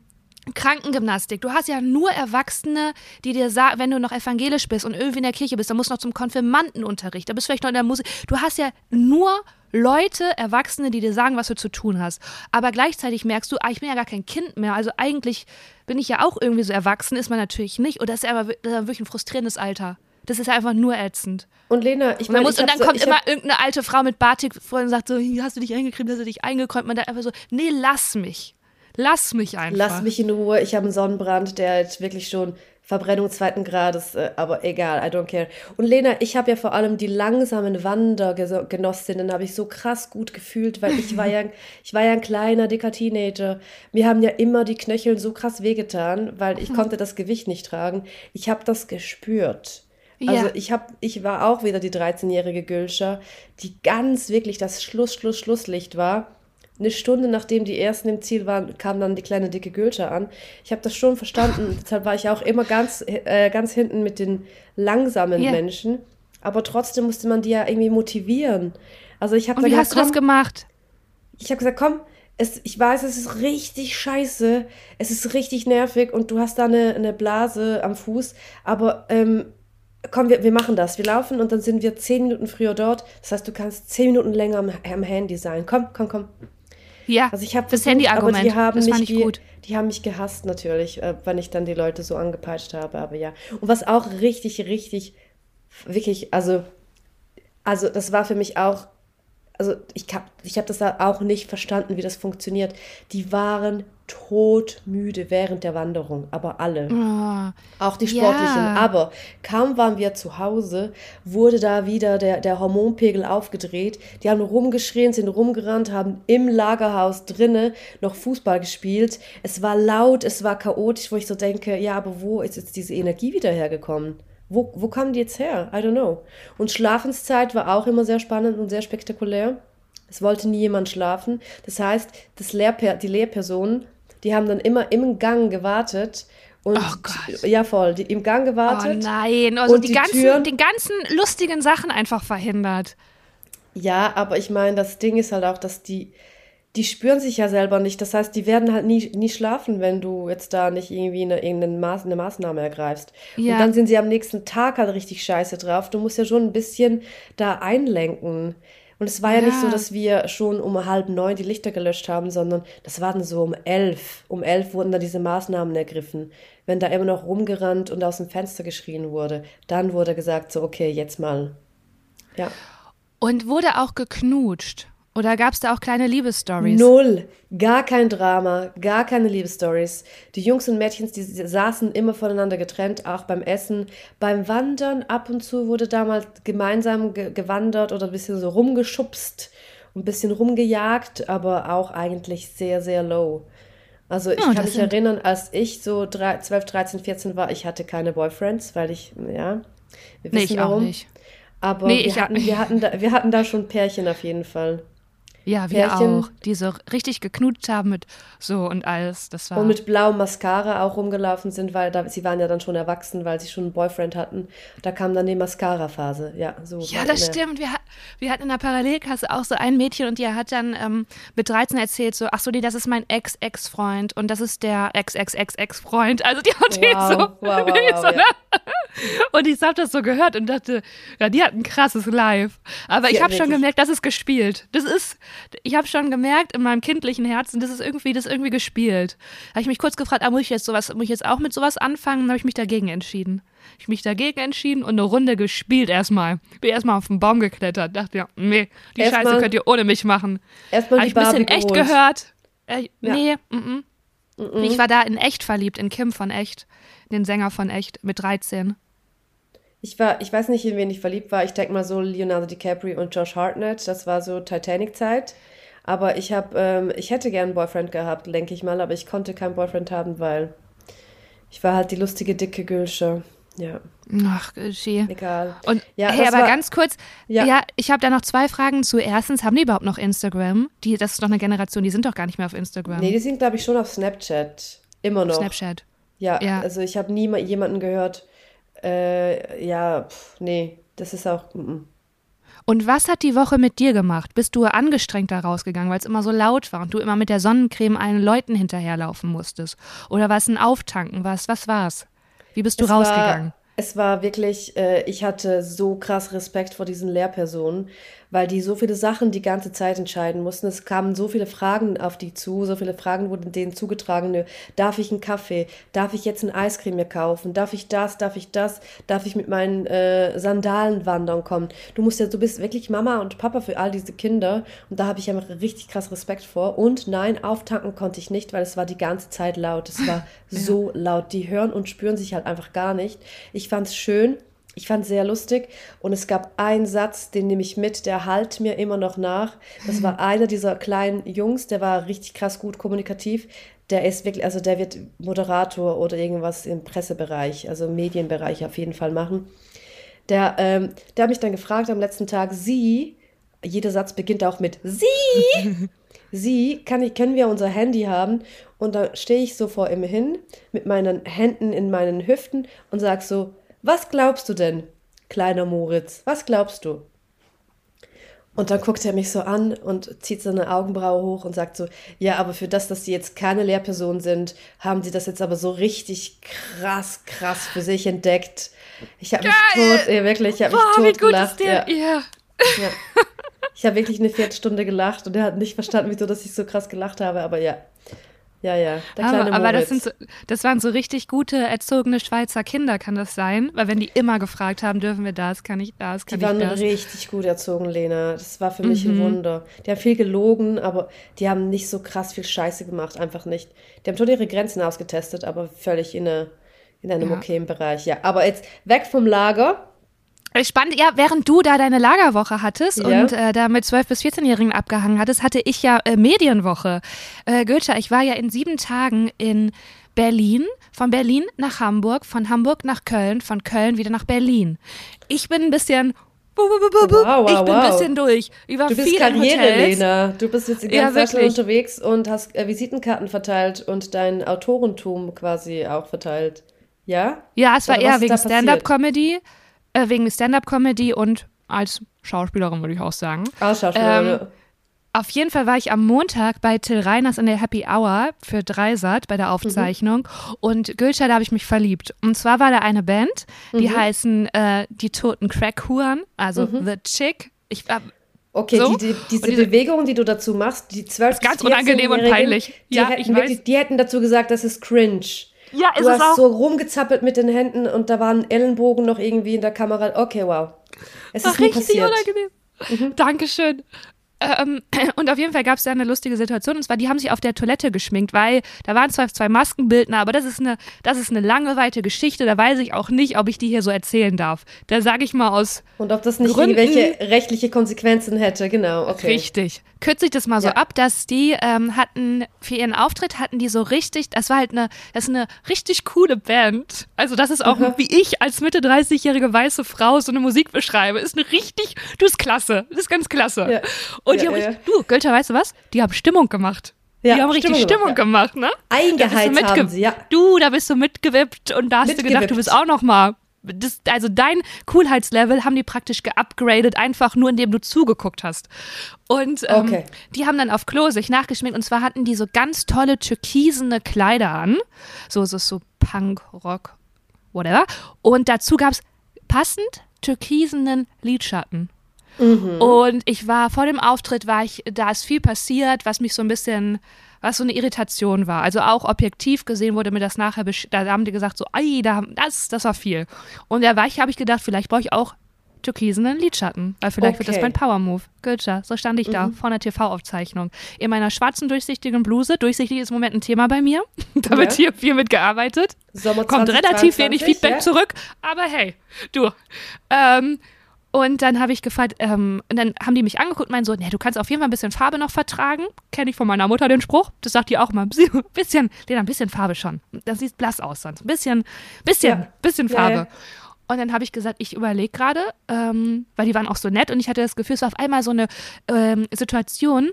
Speaker 2: Krankengymnastik. Du hast ja nur Erwachsene, die dir sagen, wenn du noch evangelisch bist und irgendwie in der Kirche bist, dann musst du noch zum Konfirmandenunterricht. Da bist du vielleicht noch in der Musik. Du hast ja nur Leute, Erwachsene, die dir sagen, was du zu tun hast. Aber gleichzeitig merkst du, ah, ich bin ja gar kein Kind mehr. Also eigentlich bin ich ja auch irgendwie so erwachsen, ist man natürlich nicht. Oder das ist ja aber wir- das ist ja wirklich ein frustrierendes Alter. Das ist einfach nur ätzend.
Speaker 1: Und Lena, ich
Speaker 2: Und dann,
Speaker 1: meine,
Speaker 2: und
Speaker 1: hab
Speaker 2: dann
Speaker 1: so,
Speaker 2: kommt immer irgendeine alte Frau mit Batik vor und sagt so, "Hier, hast du dich eingecremt, hast du dich eingekräumt? Man da einfach so, nee, lass mich. Lass mich einfach.
Speaker 1: lass mich in Ruhe, ich habe einen Sonnenbrand, der jetzt wirklich schon Verbrennung zweiten Grades, äh, aber egal, I don't care. Und Lena, ich habe ja vor allem die langsamen Wandergenossinnen, habe ich so krass gut gefühlt, weil ich war ja, [laughs] ich war ja ein kleiner, dicker Teenager. Mir haben ja immer die Knöchel so krass wehgetan, weil ich konnte das Gewicht nicht tragen. Ich habe das gespürt. Also
Speaker 2: Ja.
Speaker 1: ich habe, ich war auch wieder die 13-jährige Gülscher, die ganz wirklich das Schluss, Schluss, Schlusslicht war. Eine Stunde nachdem die ersten im Ziel waren, kam dann die kleine dicke Gülscher an. Ich habe das schon verstanden. [laughs] Deshalb war ich auch immer ganz, äh, ganz hinten mit den langsamen
Speaker 2: Ja.
Speaker 1: Menschen. Aber trotzdem musste man die ja irgendwie motivieren. Also ich habe
Speaker 2: wie
Speaker 1: gesagt,
Speaker 2: hast du das gemacht?
Speaker 1: ich habe gesagt, komm, es, ich weiß, es ist richtig scheiße, es ist richtig nervig und du hast da eine, eine Blase am Fuß, aber ähm, komm, wir, wir machen das. Wir laufen und dann sind wir zehn Minuten früher dort. Das heißt, du kannst zehn Minuten länger am, am Handy sein. Komm, komm, komm.
Speaker 2: Ja,
Speaker 1: Also ich habe
Speaker 2: das Handy-Argument,
Speaker 1: die haben
Speaker 2: das
Speaker 1: mich,
Speaker 2: fand ich
Speaker 1: die,
Speaker 2: gut.
Speaker 1: die haben mich gehasst natürlich, äh, wenn ich dann die Leute so angepeitscht habe, aber ja. Und was auch richtig, richtig, wirklich, also, also das war für mich auch, also ich habe ich hab das auch nicht verstanden, wie das funktioniert. Die waren todmüde während der Wanderung, aber alle.
Speaker 2: Oh,
Speaker 1: Auch die Sportlichen.
Speaker 2: Ja.
Speaker 1: Aber kaum waren wir zu Hause, wurde da wieder der, der Hormonpegel aufgedreht. Die haben rumgeschrien, sind rumgerannt, haben im Lagerhaus drinne noch Fußball gespielt. Es war laut, es war chaotisch, wo ich so denke, ja, aber wo ist jetzt diese Energie wieder hergekommen? Wo, wo kam die jetzt her? I don't know. Und Schlafenszeit war auch immer sehr spannend und sehr spektakulär. Es wollte nie jemand schlafen. Das heißt, das Lehrper die Lehrpersonen, die haben dann immer im Gang gewartet. Und
Speaker 2: Oh Gott.
Speaker 1: ja, voll, die im Gang
Speaker 2: oh
Speaker 1: gewartet.
Speaker 2: nein, also
Speaker 1: Und
Speaker 2: die,
Speaker 1: die
Speaker 2: ganzen,
Speaker 1: Türen-
Speaker 2: die ganzen lustigen Sachen einfach verhindert.
Speaker 1: Ja, aber ich meine, das Ding ist halt auch, dass die, die spüren sich ja selber nicht. Das heißt, die werden halt nie, nie schlafen, wenn du jetzt da nicht irgendwie eine, irgendeine Maß, eine Maßnahme ergreifst.
Speaker 2: Ja.
Speaker 1: Und dann sind sie am nächsten Tag halt richtig scheiße drauf. Du musst ja schon ein bisschen da einlenken. Und es war ja, nicht so,
Speaker 2: Ja.
Speaker 1: dass wir schon um halb neun die Lichter gelöscht haben, sondern das war dann so um elf. Um elf wurden dann diese Maßnahmen ergriffen. Wenn da immer noch rumgerannt und aus dem Fenster geschrien wurde, dann wurde gesagt so, okay, jetzt mal. Ja.
Speaker 2: Und wurde auch geknutscht? Oder gab es da auch kleine Liebesstories?
Speaker 1: Null. Gar kein Drama, gar keine Liebesstories. Die Jungs und Mädchen, die saßen immer voneinander getrennt, auch beim Essen. Beim Wandern ab und zu wurde damals gemeinsam ge gewandert oder ein bisschen so rumgeschubst, ein bisschen rumgejagt, aber auch eigentlich sehr, sehr low. Also ich
Speaker 2: Ja,
Speaker 1: kann mich erinnern, als ich so drei- 12, 13, 14 war, ich hatte keine Boyfriends, weil ich, ja, wir
Speaker 2: Nee,
Speaker 1: wissen
Speaker 2: ich auch
Speaker 1: warum.
Speaker 2: nicht.
Speaker 1: Aber
Speaker 2: Nee,
Speaker 1: wir,
Speaker 2: ich-
Speaker 1: hatten, wir, hatten da, wir hatten da schon Pärchen auf jeden Fall.
Speaker 2: Ja, wir
Speaker 1: Pärchen.
Speaker 2: auch. Die so richtig geknutscht haben mit so und alles. Das war.
Speaker 1: Und mit blauem Mascara auch rumgelaufen sind, weil da, sie waren ja dann schon erwachsen, weil sie schon einen Boyfriend hatten. Da kam dann die Mascara-Phase. Ja, so.
Speaker 2: ja, das stimmt. Wir, wir hatten in der Parallelklasse auch so ein Mädchen und die hat dann ähm, mit 13 erzählt, so, ach so, nee, das ist mein Ex-Ex-Freund und das ist der Ex-Ex-Ex-Ex-Freund. Also die hat
Speaker 1: Wow,
Speaker 2: so.
Speaker 1: wow, wow, [laughs] wow,
Speaker 2: so
Speaker 1: ja.
Speaker 2: ne? Und ich habe das so gehört und dachte, ja, die hat ein krasses Live. Aber ich
Speaker 1: Ja,
Speaker 2: habe schon gemerkt, das ist gespielt. Das ist, ich habe schon gemerkt in meinem kindlichen Herzen, das ist irgendwie, das ist irgendwie gespielt. Da habe ich mich kurz gefragt, ah, muss ich jetzt sowas, muss ich jetzt auch mit sowas anfangen? Dann habe ich mich dagegen entschieden. Hab Ich mich dagegen entschieden und eine Runde gespielt erstmal. Bin erstmal auf den Baum geklettert. Dachte ja, nee, die
Speaker 1: Erstmal-
Speaker 2: Scheiße könnt ihr ohne mich machen.
Speaker 1: Erstmal
Speaker 2: Habe
Speaker 1: die
Speaker 2: ich ein bisschen echt
Speaker 1: geholt.
Speaker 2: gehört. Äh,
Speaker 1: Ja.
Speaker 2: Nee, mm, mm. Ich war da in echt verliebt, in Kim von echt, den Sänger von echt, mit 13.
Speaker 1: Ich war, ich weiß nicht, in wen ich verliebt war. Ich denke mal so Leonardo DiCaprio und Josh Hartnett. Das war so Titanic-Zeit. Aber ich habe, ähm, ich hätte gern einen Boyfriend gehabt, denke ich mal, aber ich konnte keinen Boyfriend haben, weil ich war halt die lustige, dicke Gülsche. Ja,
Speaker 2: Ach, Ski.
Speaker 1: egal.
Speaker 2: Und
Speaker 1: Ja,
Speaker 2: hey, aber
Speaker 1: war-
Speaker 2: ganz kurz,
Speaker 1: Ja.
Speaker 2: ja, ich habe da noch zwei Fragen zu. Erstens, haben die überhaupt noch Instagram? Die, das ist doch eine Generation, die sind doch gar nicht mehr auf Instagram.
Speaker 1: Nee, die sind, glaube ich, schon auf Snapchat. Immer noch.
Speaker 2: Snapchat.
Speaker 1: Ja,
Speaker 2: Ja.
Speaker 1: also ich habe nie jemanden gehört, äh, ja, pff, nee, das ist auch, mm, mm.
Speaker 2: Und was hat die Woche mit dir gemacht? Bist du angestrengt da rausgegangen, weil es immer so laut war und du immer mit der Sonnencreme allen Leuten hinterherlaufen musstest? Oder war es ein Auftanken? Was, was war's? Wie bist du
Speaker 1: Es
Speaker 2: rausgegangen?
Speaker 1: War, Es war wirklich, äh, ich hatte so krass Respekt vor diesen Lehrpersonen, weil die so viele Sachen die ganze Zeit entscheiden mussten. Es kamen so viele Fragen auf die zu, so viele Fragen wurden denen zugetragen. Nö, darf ich einen Kaffee? Darf ich jetzt ein Eiscreme mir kaufen? Darf ich das? Darf ich das? Darf ich mit meinen äh, Sandalen wandern kommen? Du musst ja, du bist wirklich Mama und Papa für all diese Kinder und da habe ich einfach richtig krass Respekt vor. Und nein, auftanken konnte ich nicht, weil es war die ganze Zeit laut. Es war [laughs] so laut. Die hören und spüren sich halt einfach gar nicht. Ich fand es schön ich fand es sehr lustig und es gab einen Satz, den nehme ich mit, der halt mir immer noch nach. Das war [laughs] einer dieser kleinen Jungs, der war richtig krass gut kommunikativ. Der ist wirklich, also der wird Moderator oder irgendwas im Pressebereich, also im Medienbereich auf jeden Fall machen. Der, ähm, der hat mich dann gefragt am letzten Tag, Sie, jeder Satz beginnt auch mit Sie. [laughs] Sie, kann ich, können wir unser Handy haben? Und da stehe ich so vor ihm hin mit meinen Händen in meinen Hüften und sage so, was glaubst du denn, kleiner Moritz? Was glaubst du? Und dann guckt er mich so an und zieht seine Augenbraue hoch und sagt so, ja, aber für das, dass sie jetzt keine Lehrperson sind, haben sie das jetzt aber so richtig krass, krass für sich entdeckt. Ich habe mich tot, ja, wirklich, ich habe mich tot gelacht. Ja. ja. ja. Ich habe wirklich eine Viertelstunde gelacht und er hat nicht verstanden, wieso, dass ich so krass gelacht habe, aber ja. Ja, ja,
Speaker 2: aber, aber das, sind so, das waren so richtig gute erzogene Schweizer Kinder, kann das sein? Weil wenn die immer gefragt haben, dürfen wir das, kann ich das, kann
Speaker 1: die ich das? Die waren richtig gut erzogen, Lena. Das war für mich mhm. ein Wunder. Die haben viel gelogen, aber die haben nicht so krass viel Scheiße gemacht, einfach nicht. Die haben schon ihre Grenzen ausgetestet, aber völlig in, eine, in einem ja. okayen Bereich. Ja, aber jetzt weg vom Lager
Speaker 2: Spannend, ja, während du da deine Lagerwoche hattest ja. und äh, da mit 12- bis 14-Jährigen abgehangen hattest, hatte ich ja äh, Medienwoche. Äh, Goethe, ich war ja in sieben Tagen in Berlin, von Berlin nach Hamburg, von Hamburg nach Köln, von Köln wieder nach Berlin. Ich bin ein bisschen Wow, wow, ich bin ein bisschen durch. Über
Speaker 1: du bist Karriere, Lena. Du bist jetzt die ganze ja, Zeit unterwegs und hast äh, Visitenkarten verteilt und dein Autorentum quasi auch verteilt. Ja?
Speaker 2: Ja, es war Oder eher wegen Stand-up-Comedy äh, wegen Stand-up-Comedy und als Schauspielerin, würde ich auch sagen. Als Schauspielerin. Ähm, auf jeden Fall war ich am Montag bei Till Reiners in der Happy Hour für Dreisat bei der Aufzeichnung. Mhm. Und Gülscha, da habe ich mich verliebt. Und zwar war da eine Band, die mhm. heißen äh, Die Toten Crackhuren, also mhm. The Chick. Ich, äh,
Speaker 1: Okay, so? die, die, diese die, Bewegungen, die du dazu machst, die zwölf
Speaker 2: Ganz unangenehm und peinlich.
Speaker 1: Die, ja, hätten wirklich, die hätten dazu gesagt, das ist cringe. Ja, ist du hast auch. so rumgezappelt mit den Händen und da waren Ellenbogen noch irgendwie in der Kamera. Okay, wow. Es ist Ach, nie passiert. Unangenehm.
Speaker 2: Mhm. Dankeschön. Ähm, [clears throat] und auf jeden Fall gab es da eine lustige Situation. Und zwar, die haben sich auf der Toilette geschminkt, weil da waren zwar zwei Maskenbildner, aber das ist eine, das ist eine lange, weite Geschichte. Da weiß ich auch nicht, ob ich die hier so erzählen darf. Da sage ich mal aus.
Speaker 1: Und ob das nicht Gründen, irgendwelche rechtliche Konsequenzen hätte, genau. Okay.
Speaker 2: Richtig. Kürze ich das mal so ab, dass die ähm, hatten, für ihren Auftritt hatten die so richtig, das war halt eine, das ist eine richtig coole Band. Also, das ist auch, mhm. wie ich als Mitte 30-jährige weiße Frau so eine Musik beschreibe. Ist eine richtig, du bist klasse. Das ist ganz klasse. Ja. Und ja, die haben du, Gölter, weißt du was? Die haben Stimmung gemacht. Ja, die haben richtig Stimmung, gemacht, Stimmung gemacht, ne?
Speaker 1: Eingeheizt haben sie, ja.
Speaker 2: Du, da bist du mitgewippt und da hast du gedacht, du bist auch noch mal das, also dein Coolheitslevel haben die praktisch geupgradet, einfach nur indem du zugeguckt hast. Und ähm, okay. die haben dann auf Klo sich nachgeschminkt und zwar hatten die so ganz tolle türkisene Kleider an. So, so, so Punk, Rock, whatever. Und dazu gab es passend türkisenen Lidschatten. Mhm. Und ich war vor dem Auftritt, war ich, da ist viel passiert, was mich so ein bisschen, was so eine Irritation war. Also auch objektiv gesehen wurde mir das nachher, da haben die gesagt, so, ei, da, das, das war viel. Und da war ich, habe ich gedacht, vielleicht brauche ich auch türkisenen Lidschatten, weil vielleicht okay. wird das mein Power-Move. Goethe, so stand ich da mhm. vor einer TV-Aufzeichnung. In meiner schwarzen, durchsichtigen Bluse. Durchsichtig ist im Moment ein Thema bei mir. [laughs] da wird hier viel mitgearbeitet. Sommer Kommt relativ wenig Feedback ja? zurück, aber hey, du. Ähm, und dann habe ich gefragt, ähm, und dann haben die mich angeguckt und meinen so, nee, du kannst auf jeden Fall ein bisschen Farbe noch vertragen. Kenne ich von meiner Mutter den Spruch. Das sagt die auch mal. [laughs] Ein bisschen, Lena, ein bisschen Farbe schon. Das sieht blass aus sonst. Ein bisschen, bisschen, ja. bisschen Farbe. Ja, ja. Und dann habe ich gesagt, ich überlege gerade, ähm, weil die waren auch so nett und ich hatte das Gefühl, es war auf einmal so eine ähm, Situation,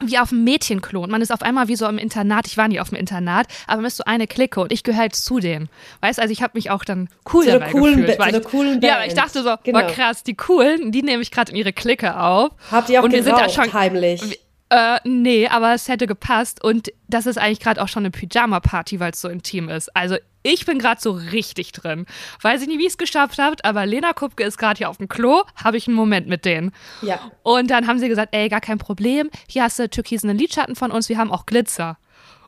Speaker 2: wie auf dem Mädchenklo. Und man ist auf einmal wie so im Internat. Ich war nie auf dem Internat, aber man ist so eine Clique und ich gehöre halt zu denen. Weißt also ich habe mich auch dann cool so dabei coolen gefühlt. Ba so ich, coolen ja, aber ich dachte so, genau. boah krass, die coolen, die nehme ich gerade in ihre Clique auf.
Speaker 1: Habt ihr auch und wir sind da schon heimlich?
Speaker 2: Äh, nee, aber es hätte gepasst und das ist eigentlich gerade auch schon eine Pyjama-Party, weil es so intim ist. Also ich bin gerade so richtig drin. Weiß ich nicht, wie ich es geschafft habe, aber Lena Kupke ist gerade hier auf dem Klo, habe ich einen Moment mit denen.
Speaker 1: Ja.
Speaker 2: Und dann haben sie gesagt, ey, gar kein Problem, hier hast du türkisenen Lidschatten von uns, wir haben auch Glitzer.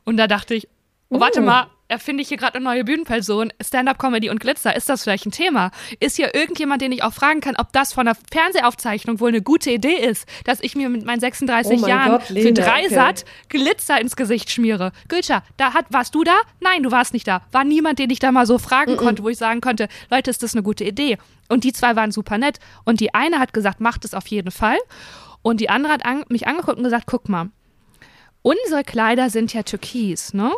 Speaker 2: Und da dachte ich, oh, warte
Speaker 1: Uh.
Speaker 2: mal, erfinde ich hier gerade eine neue Bühnenperson, Stand-up-Comedy und Glitzer, ist das vielleicht ein Thema? Ist hier irgendjemand, den ich auch fragen kann, ob das von der Fernsehaufzeichnung wohl eine gute Idee ist, dass ich mir mit meinen 36
Speaker 1: Oh mein
Speaker 2: Jahren
Speaker 1: Gott,
Speaker 2: für
Speaker 1: Lena,
Speaker 2: drei
Speaker 1: okay.
Speaker 2: Satt Glitzer ins Gesicht schmiere? Gülscha, da hat, warst du da? Nein, du warst nicht da. War niemand, den ich da mal so fragen konnte, wo ich sagen konnte, Leute, ist das eine gute Idee? Und die zwei waren super nett. Und die eine hat gesagt, macht es auf jeden Fall. Und die andere hat an, mich angeguckt und gesagt, guck mal, unsere Kleider sind ja türkis, ne?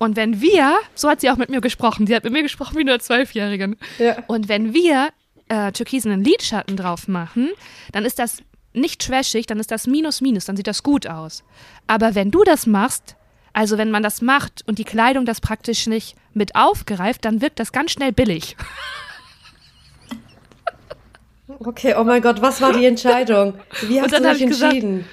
Speaker 2: Und wenn wir, so hat sie auch mit mir gesprochen, sie hat mit mir gesprochen wie eine Zwölfjährigen.
Speaker 1: Ja.
Speaker 2: Und wenn wir äh, türkisenen Lidschatten drauf machen, dann ist das nicht trashig, dann ist das minus minus, dann sieht das gut aus. Aber wenn du das machst, also wenn man das macht und die Kleidung das praktisch nicht mit aufgreift, dann wirkt das ganz schnell billig.
Speaker 1: Okay, oh mein Gott, was war die Entscheidung? Wie hast du dich
Speaker 2: ich gesagt,
Speaker 1: entschieden?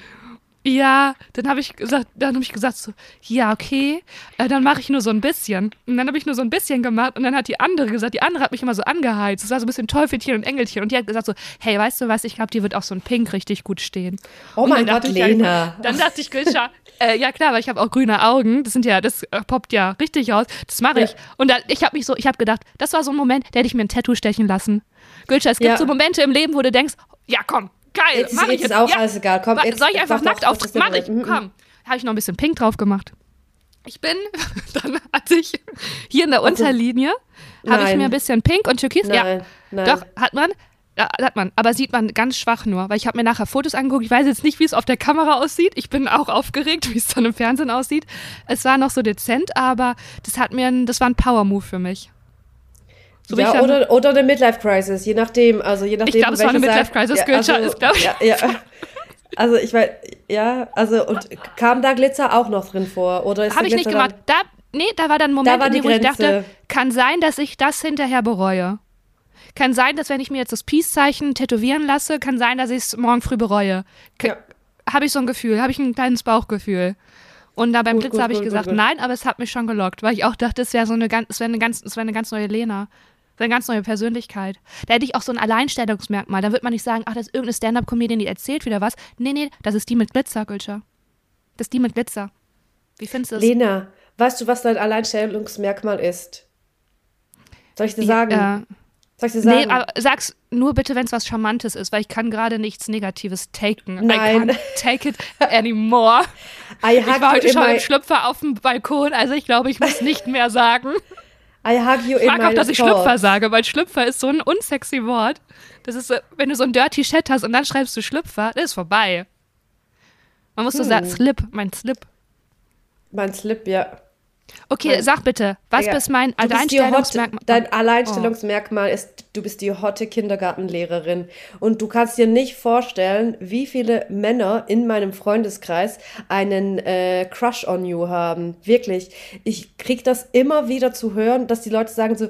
Speaker 2: Ja, dann habe ich gesagt, dann habe ich gesagt so, ja, okay, äh, dann mache ich nur so ein bisschen. Und dann habe ich nur so ein bisschen gemacht und dann hat die andere gesagt, die andere hat mich immer so angeheizt. Es war so ein bisschen Teufelchen und Engelchen und die hat gesagt so, hey, weißt du was, ich glaube, dir wird auch so ein Pink richtig gut stehen.
Speaker 1: Oh mein Gott,
Speaker 2: ich,
Speaker 1: Lena.
Speaker 2: Dann dachte ich, Gülscha, äh, ja klar, weil ich habe auch grüne Augen, das sind ja, das äh, poppt ja richtig raus, das mache ich.
Speaker 1: Ja.
Speaker 2: Und dann, ich habe mich so, ich habe gedacht, das war so ein Moment, da hätte ich mir ein Tattoo stechen lassen. Gülscha, es gibt
Speaker 1: Ja.
Speaker 2: so Momente im Leben, wo du denkst, ja komm, geil,
Speaker 1: Jetzt
Speaker 2: mach ich
Speaker 1: jetzt auch
Speaker 2: ja.
Speaker 1: alles egal. Komm, jetzt-
Speaker 2: Soll ich einfach nackt
Speaker 1: doch,
Speaker 2: auf?
Speaker 1: das ist
Speaker 2: Mach ich.
Speaker 1: Mhm.
Speaker 2: komm. Habe ich noch ein bisschen Pink drauf gemacht. Ich bin, [laughs] dann hatte ich hier in der Unterlinie, habe ich
Speaker 1: Nein.
Speaker 2: mir ein bisschen Pink und Türkis. ja,
Speaker 1: Nein, nein.
Speaker 2: doch, hat man. Hat man, aber sieht man ganz schwach nur, weil ich habe mir nachher Fotos angeguckt. Ich weiß jetzt nicht, wie es auf der Kamera aussieht. Ich bin auch aufgeregt, [laughs] wie es dann im Fernsehen aussieht. Es war noch so dezent, aber das hat mir, ein, das war ein Power-Move für mich. So ich
Speaker 1: ja,
Speaker 2: dann-
Speaker 1: oder, oder eine Midlife-Crisis, je nachdem. Also je nachdem,
Speaker 2: glaub, es war eine Midlife-Crisis, Gülscha,
Speaker 1: also,
Speaker 2: ist, glaub ich.
Speaker 1: Ja, ja. Also ich weiß, ja, also und kam da Glitzer auch noch drin vor? Oder ist
Speaker 2: Habe ich nicht
Speaker 1: Glitzer
Speaker 2: gemacht. Da, nee, da war dann ein Moment,
Speaker 1: war
Speaker 2: in dem, wo ich dachte, kann sein, dass ich das hinterher bereue. Kann sein, dass wenn ich mir jetzt das Peace-Zeichen tätowieren lasse, kann sein, dass ich es morgen früh bereue.
Speaker 1: Ja.
Speaker 2: Habe ich so ein Gefühl, habe ich ein kleines Bauchgefühl. Und da beim
Speaker 1: Gut,
Speaker 2: Glitzer habe ich
Speaker 1: gut,
Speaker 2: gesagt,
Speaker 1: gut.
Speaker 2: nein, aber es hat mich schon gelockt, weil ich auch dachte, es wäre so eine ganz, es wäre eine ganz, es wäre eine ganz neue Lena. Es wäre eine ganz neue Persönlichkeit. Da hätte ich auch so ein Alleinstellungsmerkmal. Da wird man nicht sagen, ach, das ist irgendeine Stand-Up-Comedian, die erzählt wieder was. Nee, nee, das ist die mit Glitzer, Gülscha. Das ist die mit Glitzer. Wie findest du das?
Speaker 1: Lena, weißt du, was dein Alleinstellungsmerkmal ist? Soll ich dir sagen?
Speaker 2: Ja,
Speaker 1: Soll ich dir sagen?
Speaker 2: Nee, aber sag's nur bitte, wenn es was Charmantes ist, weil ich kann gerade nichts Negatives taken.
Speaker 1: Nein.
Speaker 2: I can't take it anymore. [laughs]
Speaker 1: I
Speaker 2: Ich war heute schon im Schlüpfer auf dem Balkon, also ich glaube, ich muss nicht mehr sagen. [laughs]
Speaker 1: I hug you
Speaker 2: Ich
Speaker 1: in
Speaker 2: mag
Speaker 1: my
Speaker 2: auch, dass ich
Speaker 1: thoughts.
Speaker 2: Schlüpfer sage, weil Schlüpfer ist so ein unsexy Wort. Das ist, so, wenn du so ein Dirty Chat hast und dann schreibst du Schlüpfer, das ist vorbei. Man muss so
Speaker 1: Hm.
Speaker 2: sagen, Slip, mein Slip.
Speaker 1: Mein Slip, ja.
Speaker 2: Okay,
Speaker 1: Mein-
Speaker 2: sag bitte, was
Speaker 1: Ja.
Speaker 2: ist mein Alleinstellungsmerkmal?
Speaker 1: dein Alleinstellungsmerkmal ist, du bist die hotte Kindergartenlehrerin. Und du kannst dir nicht vorstellen, wie viele Männer in meinem Freundeskreis einen äh, Crush on you haben. Wirklich. Ich krieg das immer wieder zu hören, dass die Leute sagen so,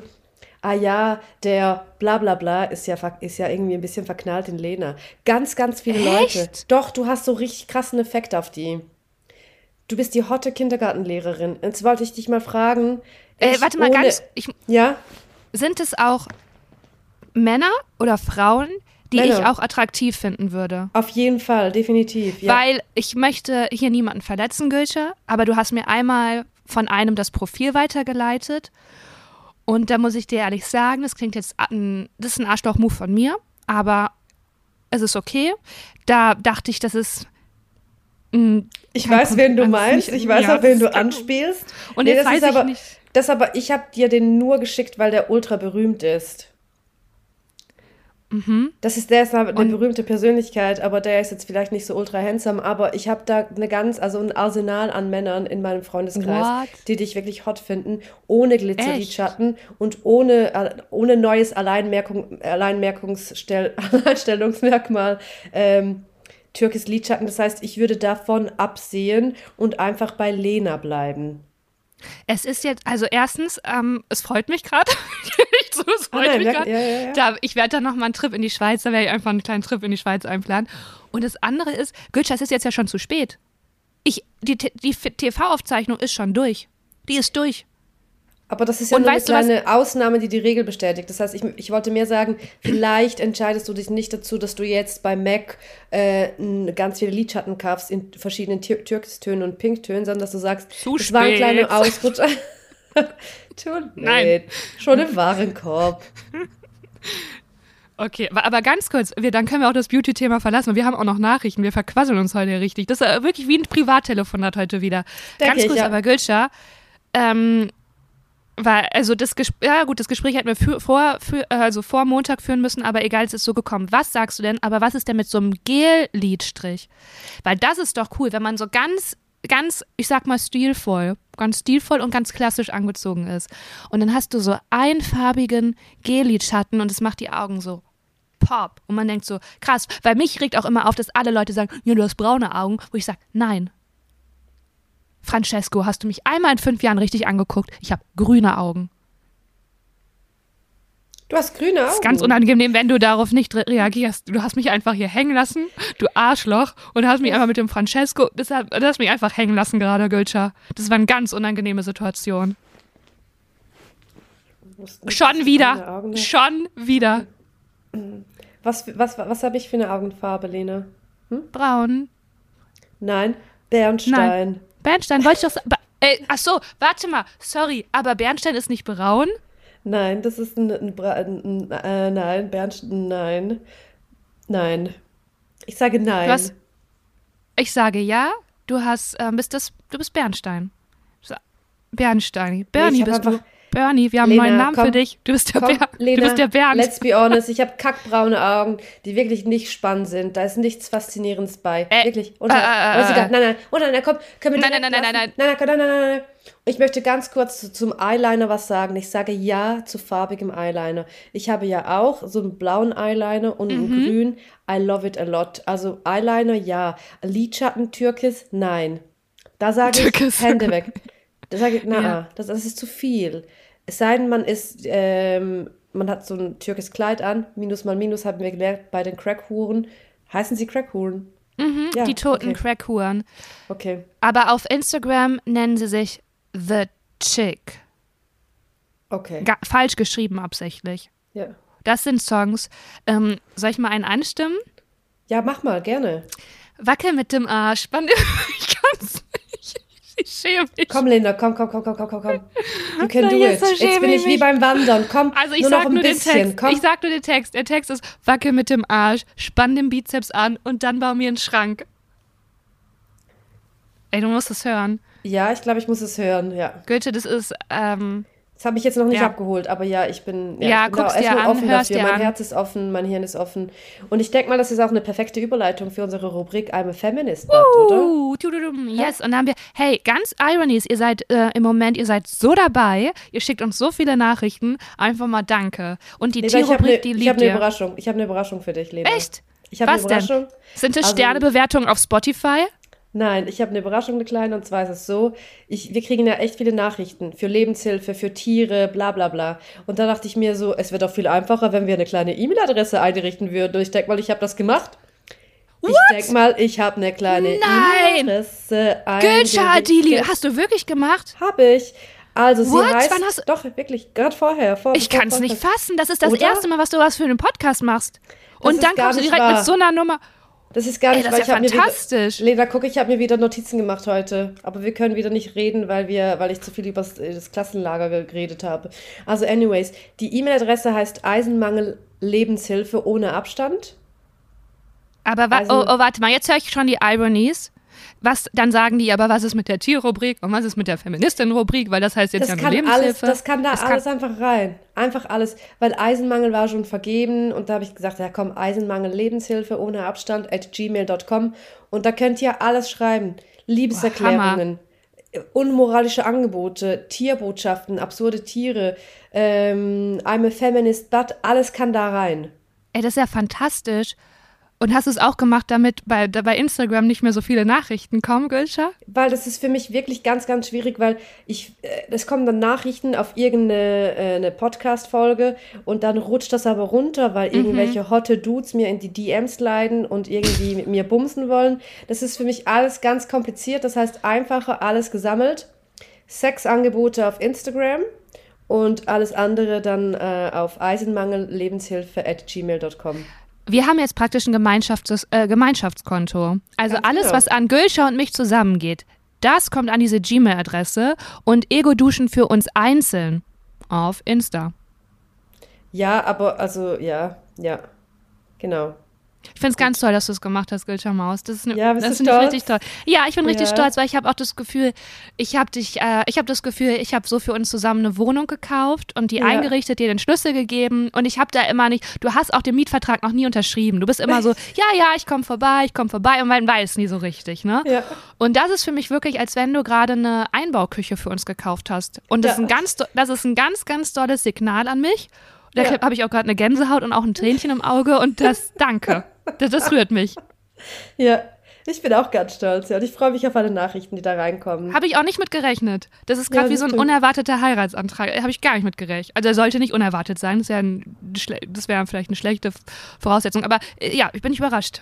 Speaker 1: ah ja, der bla bla bla ist ja, ist ja irgendwie ein bisschen verknallt in Lena. Ganz, ganz viele Leute.
Speaker 2: Echt?
Speaker 1: Doch, du hast so richtig krassen Effekt auf die. Du bist die hotte Kindergartenlehrerin. Jetzt wollte ich dich mal fragen.
Speaker 2: äh, warte mal ganz, ich,
Speaker 1: Ja?
Speaker 2: sind es auch Männer oder Frauen, die
Speaker 1: Männer.
Speaker 2: ich auch attraktiv finden würde?
Speaker 1: Auf jeden Fall, definitiv. Ja.
Speaker 2: Weil ich möchte hier niemanden verletzen, Gülscha, aber du hast mir einmal von einem das Profil weitergeleitet. Und da muss ich dir ehrlich sagen, das klingt jetzt, an- das ist ein Arschloch-Move von mir, aber es ist okay. Da dachte ich, das ist. Mh,
Speaker 1: ich weiß, wen du meinst.
Speaker 2: nicht-
Speaker 1: Ich weiß auch, wen du
Speaker 2: kann-
Speaker 1: anspielst.
Speaker 2: Und
Speaker 1: Nee,
Speaker 2: jetzt
Speaker 1: das
Speaker 2: weiß ich
Speaker 1: aber,
Speaker 2: nicht.
Speaker 1: Das aber, ich habe dir den nur geschickt, weil der ultra berühmt ist. Das ist der ist eine
Speaker 2: Mhm. Und-
Speaker 1: berühmte Persönlichkeit, aber der ist jetzt vielleicht nicht so ultra handsome, aber ich habe da eine ganz, also ein Arsenal an Männern in meinem Freundeskreis,
Speaker 2: What?
Speaker 1: die dich wirklich hot finden, ohne Glitzerlidschatten und ohne, ohne neues Alleinmerkung, Alleinmerkungsstell, [laughs] Alleinstellungsmerkmal. Ähm, Türkis Lidschatten, das heißt, ich würde davon absehen und einfach bei Lena bleiben.
Speaker 2: Es ist jetzt, also erstens, ähm, es freut mich gerade. [laughs] so, es
Speaker 1: Ah,
Speaker 2: freut
Speaker 1: nein,
Speaker 2: mich gerade.
Speaker 1: ja, ja, ja.
Speaker 2: Da, ich werde dann noch mal einen Trip in die Schweiz, da werde ich einfach einen kleinen Trip in die Schweiz einplanen. Und das andere ist, Gülscha, es ist jetzt ja schon zu spät. ich, die, die TV-Aufzeichnung ist schon durch. Die ist durch.
Speaker 1: Aber das ist ja
Speaker 2: Und
Speaker 1: nur eine
Speaker 2: du
Speaker 1: kleine Ausnahme, die die Regel bestätigt. Das heißt, ich, ich wollte mehr sagen, vielleicht entscheidest du dich nicht dazu, dass du jetzt bei Mac äh, ganz viele Lidschatten kaufst in verschiedenen Tür Türkistönen und Pinktönen, sondern dass du sagst,
Speaker 2: Zu
Speaker 1: es war ein
Speaker 2: spät.
Speaker 1: kleiner Ausrutscher. [laughs]
Speaker 2: Nein.
Speaker 1: Schon im Warenkorb. [laughs]
Speaker 2: Okay, aber- ganz kurz, wir, dann können wir auch das Beauty-Thema verlassen. Wir haben auch noch Nachrichten, wir verquasseln uns heute richtig. Das ist äh, wirklich wie ein Privattelefonat heute wieder.
Speaker 1: Denke
Speaker 2: ganz kurz, aber Gülscha, ähm, weil, also das Gespräch, ja gut, das Gespräch hätten wir für, vor, für, äh, also vor Montag führen müssen, aber egal, es ist so gekommen. Was sagst du denn, aber was ist denn mit so einem Gel-Lidstrich? Weil das ist doch cool, wenn man so ganz, ganz, ich sag mal stilvoll, ganz stilvoll und ganz klassisch angezogen ist. Und dann hast du so einfarbigen Gel-Lidschatten und es macht die Augen so pop. Und man denkt so, krass, weil mich regt auch immer auf, dass alle Leute sagen, ja, du hast braune Augen, wo ich sage, nein. Francesco, hast du mich einmal in fünf Jahren richtig angeguckt? Ich habe grüne Augen.
Speaker 1: Du hast grüne Augen.
Speaker 2: Das ist ganz unangenehm, wenn du darauf nicht re reagierst. Du hast mich einfach hier hängen lassen, du Arschloch, und hast mich einfach mit dem Francesco, deshalb, du hast mich einfach hängen lassen gerade, Gülscha. Das war eine ganz unangenehme Situation.
Speaker 1: Nicht,
Speaker 2: Schon wieder, schon wieder.
Speaker 1: Was, was, was habe ich für eine Augenfarbe, Lena?
Speaker 2: Braun.
Speaker 1: Nein, Bernstein.
Speaker 2: Bernstein, wollte ich doch sagen. Ey, ach so, warte mal, sorry, aber Bernstein ist nicht braun?
Speaker 1: Nein, das ist ein, ein, Bra- ein, äh, nein, Bernstein, nein. Nein. Ich sage nein.
Speaker 2: Hast, ich sage ja, du hast, ähm, bist das, du bist Bernstein. Bernstein. Bernie
Speaker 1: hab
Speaker 2: bist du. Bernie, wir haben
Speaker 1: Lena,
Speaker 2: einen neuen Namen
Speaker 1: komm,
Speaker 2: für dich. Du bist der,
Speaker 1: Komm,
Speaker 2: Ber
Speaker 1: Lena,
Speaker 2: du bist der Bernd.
Speaker 1: let's be honest, ich habe kackbraune Augen, die wirklich nicht spannend sind. Da ist nichts Faszinierendes bei.
Speaker 2: Äh,
Speaker 1: wirklich. Unter,
Speaker 2: äh, äh,
Speaker 1: egal.
Speaker 2: äh.
Speaker 1: Nein, nein, oh, nein, nein, komm, können wir
Speaker 2: Nein, nein, nein, nein,
Speaker 1: nein, nein, komm, nein, nein, nein, nein. Ich möchte ganz kurz zu- zum Eyeliner was sagen. Ich sage ja zu farbigem Eyeliner. Ich habe ja auch so einen blauen Eyeliner und
Speaker 2: Mhm.
Speaker 1: einen grün. I love it a lot. Also Eyeliner ja, Lidschatten Türkis nein. Da sage ich
Speaker 2: Türkis.
Speaker 1: Hände weg. Da sage ich, [laughs] na,
Speaker 2: Ja.
Speaker 1: das, das ist zu viel. Es sei denn, man ist, ähm, man hat so ein türkis Kleid an. Minus mal Minus haben wir gelernt bei den Crackhuren. Heißen sie Crackhuren?
Speaker 2: Mhm,
Speaker 1: ja,
Speaker 2: die toten
Speaker 1: okay.
Speaker 2: Crackhuren.
Speaker 1: Okay.
Speaker 2: Aber auf Instagram nennen sie sich The Chick.
Speaker 1: Okay.
Speaker 2: Ga falsch geschrieben absichtlich.
Speaker 1: Ja.
Speaker 2: Das sind Songs. Ähm, soll ich mal einen anstimmen?
Speaker 1: ja, mach mal, gerne.
Speaker 2: Wackel mit dem Arsch. Spann [laughs] ich kann's nicht. [laughs] Ich schäme mich.
Speaker 1: Komm, Linda, komm, komm, komm, komm, komm, komm, komm. You can do
Speaker 2: jetzt
Speaker 1: it. Jetzt bin
Speaker 2: ich
Speaker 1: wie beim Wandern. Komm,
Speaker 2: Also ich
Speaker 1: nur noch
Speaker 2: sag
Speaker 1: ein
Speaker 2: nur den
Speaker 1: bisschen.
Speaker 2: Text.
Speaker 1: Komm.
Speaker 2: Ich sag nur den Text. Der Text ist wackel mit dem Arsch, spann den Bizeps an und dann bau mir einen Schrank. Ey, du musst es hören.
Speaker 1: Ja, ich glaube, ich muss es hören, ja.
Speaker 2: Goethe, das ist, ähm,
Speaker 1: Das habe ich jetzt noch nicht
Speaker 2: Ja.
Speaker 1: abgeholt, aber ja, ich bin,
Speaker 2: Ja,
Speaker 1: ich bin
Speaker 2: guck's
Speaker 1: da
Speaker 2: dir
Speaker 1: erstmal
Speaker 2: an,
Speaker 1: offen
Speaker 2: hör's
Speaker 1: dafür.
Speaker 2: dir
Speaker 1: Mein
Speaker 2: an.
Speaker 1: Herz ist offen, mein Hirn ist offen. Und ich denke mal, das ist auch eine perfekte Überleitung für unsere Rubrik I'm a Feminist, oder?
Speaker 2: uh, tududum, yes. Und dann haben wir, hey, ganz Ironies, ihr seid äh, im Moment, ihr seid so dabei, ihr schickt uns so viele Nachrichten, einfach mal danke. Und die
Speaker 1: ich habe
Speaker 2: Tierrubrik,
Speaker 1: eine
Speaker 2: die
Speaker 1: ich
Speaker 2: liebt
Speaker 1: ne
Speaker 2: ihr.
Speaker 1: Überraschung. Ich habe eine Überraschung für dich, Lena.
Speaker 2: Echt?
Speaker 1: Ich habe eine
Speaker 2: Was denn?
Speaker 1: Überraschung.
Speaker 2: Sind es
Speaker 1: Also-
Speaker 2: Sternebewertungen auf Spotify?
Speaker 1: Nein, ich habe eine Überraschung, eine kleine, und zwar ist es so, ich, wir kriegen ja echt viele Nachrichten für Lebenshilfe, für Tiere, bla bla bla. Und da dachte ich mir so, es wäre doch viel einfacher, wenn wir eine kleine E-Mail-Adresse einrichten würden. Und ich denke mal, ich habe das gemacht. Ich denke mal, ich habe eine kleine! E-Mail-Adresse eingerichtet.
Speaker 2: hast du wirklich gemacht?
Speaker 1: Habe ich. Also sie
Speaker 2: What?
Speaker 1: heißt,
Speaker 2: Wann hast-
Speaker 1: doch, wirklich, gerade vorher. Vor,
Speaker 2: Ich kann es nicht fassen. Das ist das
Speaker 1: Oder?
Speaker 2: erste Mal, was du was für einen Podcast machst. Und dann kommst du direkt
Speaker 1: wahr.
Speaker 2: mit so einer Nummer.
Speaker 1: Das ist gar
Speaker 2: Ey,
Speaker 1: nicht,
Speaker 2: das
Speaker 1: weil
Speaker 2: ist
Speaker 1: ich
Speaker 2: ja
Speaker 1: habe mir wieder,
Speaker 2: fantastisch.
Speaker 1: Lena, guck, ich habe mir wieder Notizen gemacht heute, aber wir können wieder nicht reden, weil wir, weil ich zu viel über das, das Klassenlager ge- geredet habe. Also anyways, die E-Mail-Adresse heißt Eisenmangel Lebenshilfe ohne Abstand.
Speaker 2: Aber wa
Speaker 1: Also-
Speaker 2: oh, oh, warte mal, jetzt höre ich schon die Ironies. Was, dann sagen die, aber was ist mit der Tierrubrik und was ist mit der Feministin-Rubrik? Weil das heißt jetzt
Speaker 1: Das
Speaker 2: ja nur
Speaker 1: kann
Speaker 2: Lebenshilfe.
Speaker 1: alles, das kann da
Speaker 2: kann-
Speaker 1: alles einfach rein. Einfach alles, weil Eisenmangel war schon vergeben und da habe ich gesagt, ja komm, Eisenmangel Lebenshilfe ohne Abstand at gmail.com und da könnt ihr alles schreiben. Liebeserklärungen, unmoralische Angebote, Tierbotschaften, absurde Tiere, ähm, I'm a feminist, but alles kann da rein.
Speaker 2: Ey, das ist ja fantastisch. Und hast du es auch gemacht, damit bei, bei Instagram nicht mehr so viele Nachrichten kommen, Gülscha?
Speaker 1: Weil das ist für mich wirklich ganz, ganz schwierig, weil ich, äh, es kommen dann Nachrichten auf irgendeine äh, Podcast-Folge und dann rutscht das aber runter, weil mhm. irgendwelche hotte Dudes mir in die DMs leiden und irgendwie mit mir bumsen wollen. Das ist für mich alles ganz kompliziert. Das heißt, einfacher alles gesammelt. Sexangebote auf Instagram und alles andere dann äh, auf eisenmangelllebenshilfe at gmail.com
Speaker 2: wir haben jetzt praktisch ein Gemeinschafts äh, Gemeinschaftskonto. Also Ganz alles, genau. was an Gülscha und mich zusammengeht, das kommt an diese Gmail-Adresse und Ego-Duschen für uns einzeln auf Insta.
Speaker 1: Ja, aber also ja, ja, genau.
Speaker 2: Ich finde es ganz toll, dass du es gemacht hast, Gülscha Maus. Das ist ne, ja, das finde ich richtig toll. Ja, ich bin ja. richtig stolz, weil ich habe auch das Gefühl, ich habe dich, äh, ich habe das Gefühl, ich habe so für uns zusammen eine Wohnung gekauft und die ja. eingerichtet, dir den Schlüssel gegeben und ich habe da immer nicht, du hast auch den Mietvertrag noch nie unterschrieben. Du bist immer so, [laughs] ja, ja, ich komme vorbei, ich komme vorbei und man weiß nie so richtig, ne? Ja. Und das ist für mich wirklich, als wenn du gerade eine Einbauküche für uns gekauft hast. Und das, ist, ein ganz, das ist ein ganz, ganz tolles Signal an mich. Da ja. habe ich auch gerade eine Gänsehaut und auch ein Tränchen im Auge und das, [laughs] danke. Das, das rührt mich.
Speaker 1: Ja, ich bin auch ganz stolz, ja. Und ich freue mich auf alle Nachrichten, die da reinkommen.
Speaker 2: Habe ich auch nicht mit gerechnet. Das ist gerade ja, wie so ein unerwarteter Heiratsantrag. Habe ich gar nicht mit gerechnet. Also er sollte nicht unerwartet sein. Das wäre wär vielleicht eine schlechte Voraussetzung. Aber äh, ja, ich bin nicht überrascht.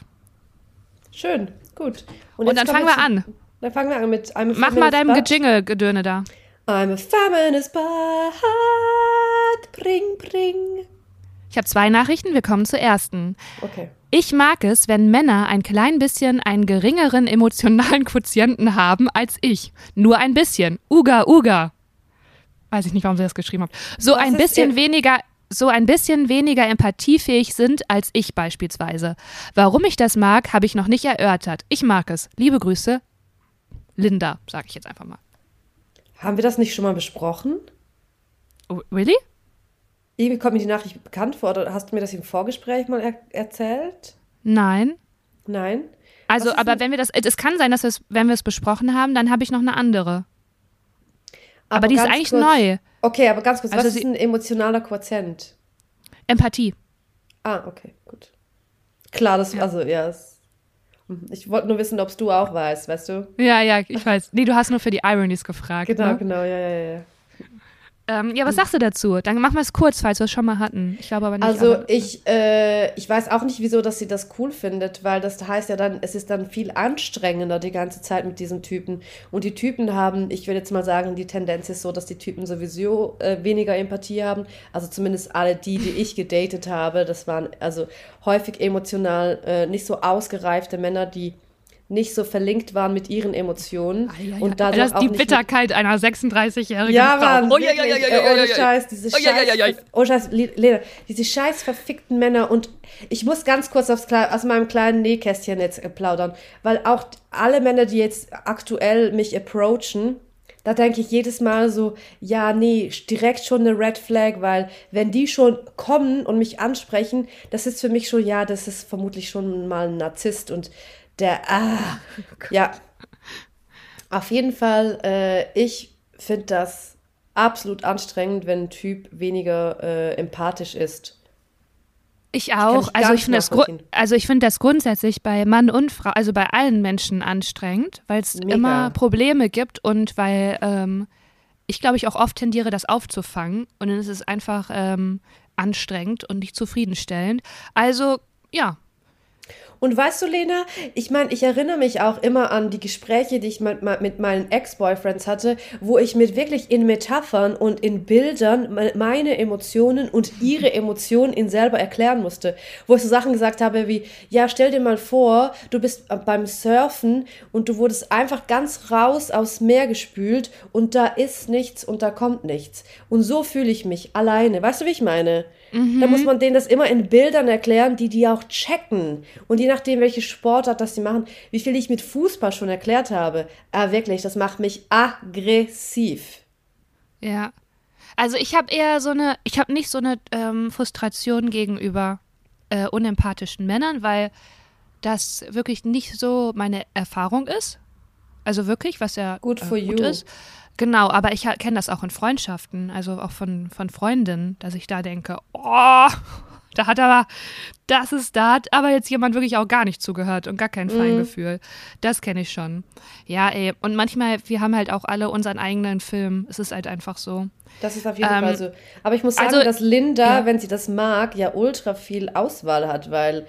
Speaker 1: Schön, gut.
Speaker 2: Und, Und dann fangen wir an.
Speaker 1: Dann fangen wir an mit
Speaker 2: einem Mach mal deinem Gejingle-Gedöne da.
Speaker 1: I'm a feminist but bring, bring.
Speaker 2: Ich habe zwei Nachrichten, wir kommen zur ersten.
Speaker 1: Okay.
Speaker 2: Ich mag es, wenn Männer ein klein bisschen einen geringeren emotionalen Quotienten haben als ich. Nur ein bisschen. Uga, uga. Weiß ich nicht, warum sie das geschrieben haben. So Was ein bisschen weniger so ein bisschen weniger empathiefähig sind als ich beispielsweise. Warum ich das mag, habe ich noch nicht erörtert. Ich mag es. Liebe Grüße, Linda, sage ich jetzt einfach mal.
Speaker 1: Haben wir das nicht schon mal besprochen?
Speaker 2: Oh, really?
Speaker 1: Irgendwie kommt mir die Nachricht bekannt vor. Oder hast du mir das im Vorgespräch mal er erzählt?
Speaker 2: Nein.
Speaker 1: Nein?
Speaker 2: Also, aber wenn wir das, es kann sein, dass wir es, wenn wir es besprochen haben, dann habe ich noch eine andere. Aber, aber die ist eigentlich
Speaker 1: kurz,
Speaker 2: neu.
Speaker 1: Okay, aber ganz kurz, also was ist ein emotionaler Quotient?
Speaker 2: Empathie.
Speaker 1: Ah, okay, gut. Klar, das, ja. also, ja, es, hm, ich wollte nur wissen, ob du auch weißt, weißt du?
Speaker 2: Ja, ja, ich weiß. Nee, du hast nur für die Ironies gefragt.
Speaker 1: Genau,
Speaker 2: ne?
Speaker 1: genau, ja, ja, ja.
Speaker 2: Ähm, ja, was sagst du dazu? Dann machen wir es kurz, falls wir es schon mal hatten. Ich glaube aber nicht.
Speaker 1: Also ich, äh, ich weiß auch nicht, wieso, dass sie das cool findet, weil das heißt ja dann, es ist dann viel anstrengender die ganze Zeit mit diesen Typen. Und die Typen haben, ich würde jetzt mal sagen, die Tendenz ist so, dass die Typen sowieso äh, weniger Empathie haben. Also zumindest alle die, die ich gedatet habe, das waren also häufig emotional äh, nicht so ausgereifte Männer, die nicht so verlinkt waren mit ihren Emotionen. Ah, ja, ja. Und
Speaker 2: das ist die Bitterkeit einer 36-jährigen
Speaker 1: ja,
Speaker 2: Frau.
Speaker 1: Mann, oh, ja, ja, ja, ja, ohne Scheiß, diese oh, Scheiß, oh, Scheiß, Lena, diese scheiß verfickten Männer und ich muss ganz kurz aufs, aus meinem kleinen Nähkästchen jetzt plaudern, weil auch alle Männer, die jetzt aktuell mich approachen, da denke ich jedes Mal so, ja, nee, direkt schon eine Red Flag, weil wenn die schon kommen und mich ansprechen, das ist für mich schon, ja, das ist vermutlich schon mal ein Narzisst und der, ah, ja. Auf jeden Fall, äh, ich finde das absolut anstrengend, wenn ein Typ weniger äh, empathisch ist.
Speaker 2: Ich auch. Ich also ich finde das, also ich das grundsätzlich bei Mann und Frau, also bei allen Menschen anstrengend, weil es immer Probleme gibt und weil ähm, ich glaube ich auch oft tendiere, das aufzufangen und dann ist es einfach ähm, anstrengend und nicht zufriedenstellend. Also ja,
Speaker 1: und weißt du, Lena, ich meine, ich erinnere mich auch immer an die Gespräche, die ich mit, mit meinen Ex-Boyfriends hatte, wo ich mir wirklich in Metaphern und in Bildern meine Emotionen und ihre Emotionen in selber erklären musste. Wo ich so Sachen gesagt habe wie, ja, stell dir mal vor, du bist beim Surfen und du wurdest einfach ganz raus aufs Meer gespült und da ist nichts und da kommt nichts. Und so fühle ich mich alleine. Weißt du, wie ich meine? Mhm. Da muss man denen das immer in Bildern erklären, die die auch checken. Und je nachdem, welche Sportart das sie machen, wie viel ich mit Fußball schon erklärt habe, ah, wirklich, das macht mich aggressiv.
Speaker 2: Ja. Also ich habe eher so eine, ich habe nicht so eine ähm, Frustration gegenüber äh, unempathischen Männern, weil das wirklich nicht so meine Erfahrung ist. Also wirklich, was ja
Speaker 1: gut, äh,
Speaker 2: gut ist. Genau, aber ich kenne das auch in Freundschaften, also auch von, von Freundinnen, dass ich da denke, oh, Da hat aber, das ist, da hat aber jetzt jemand wirklich auch gar nicht zugehört und gar kein mhm. Feingefühl. Das kenne ich schon. Ja, ey. Und manchmal, wir haben halt auch alle unseren eigenen Film. Es ist halt einfach so.
Speaker 1: Das ist auf jeden ähm, Fall so. Aber ich muss sagen, also, dass Linda, ja. wenn sie das mag, ja ultra viel Auswahl hat, weil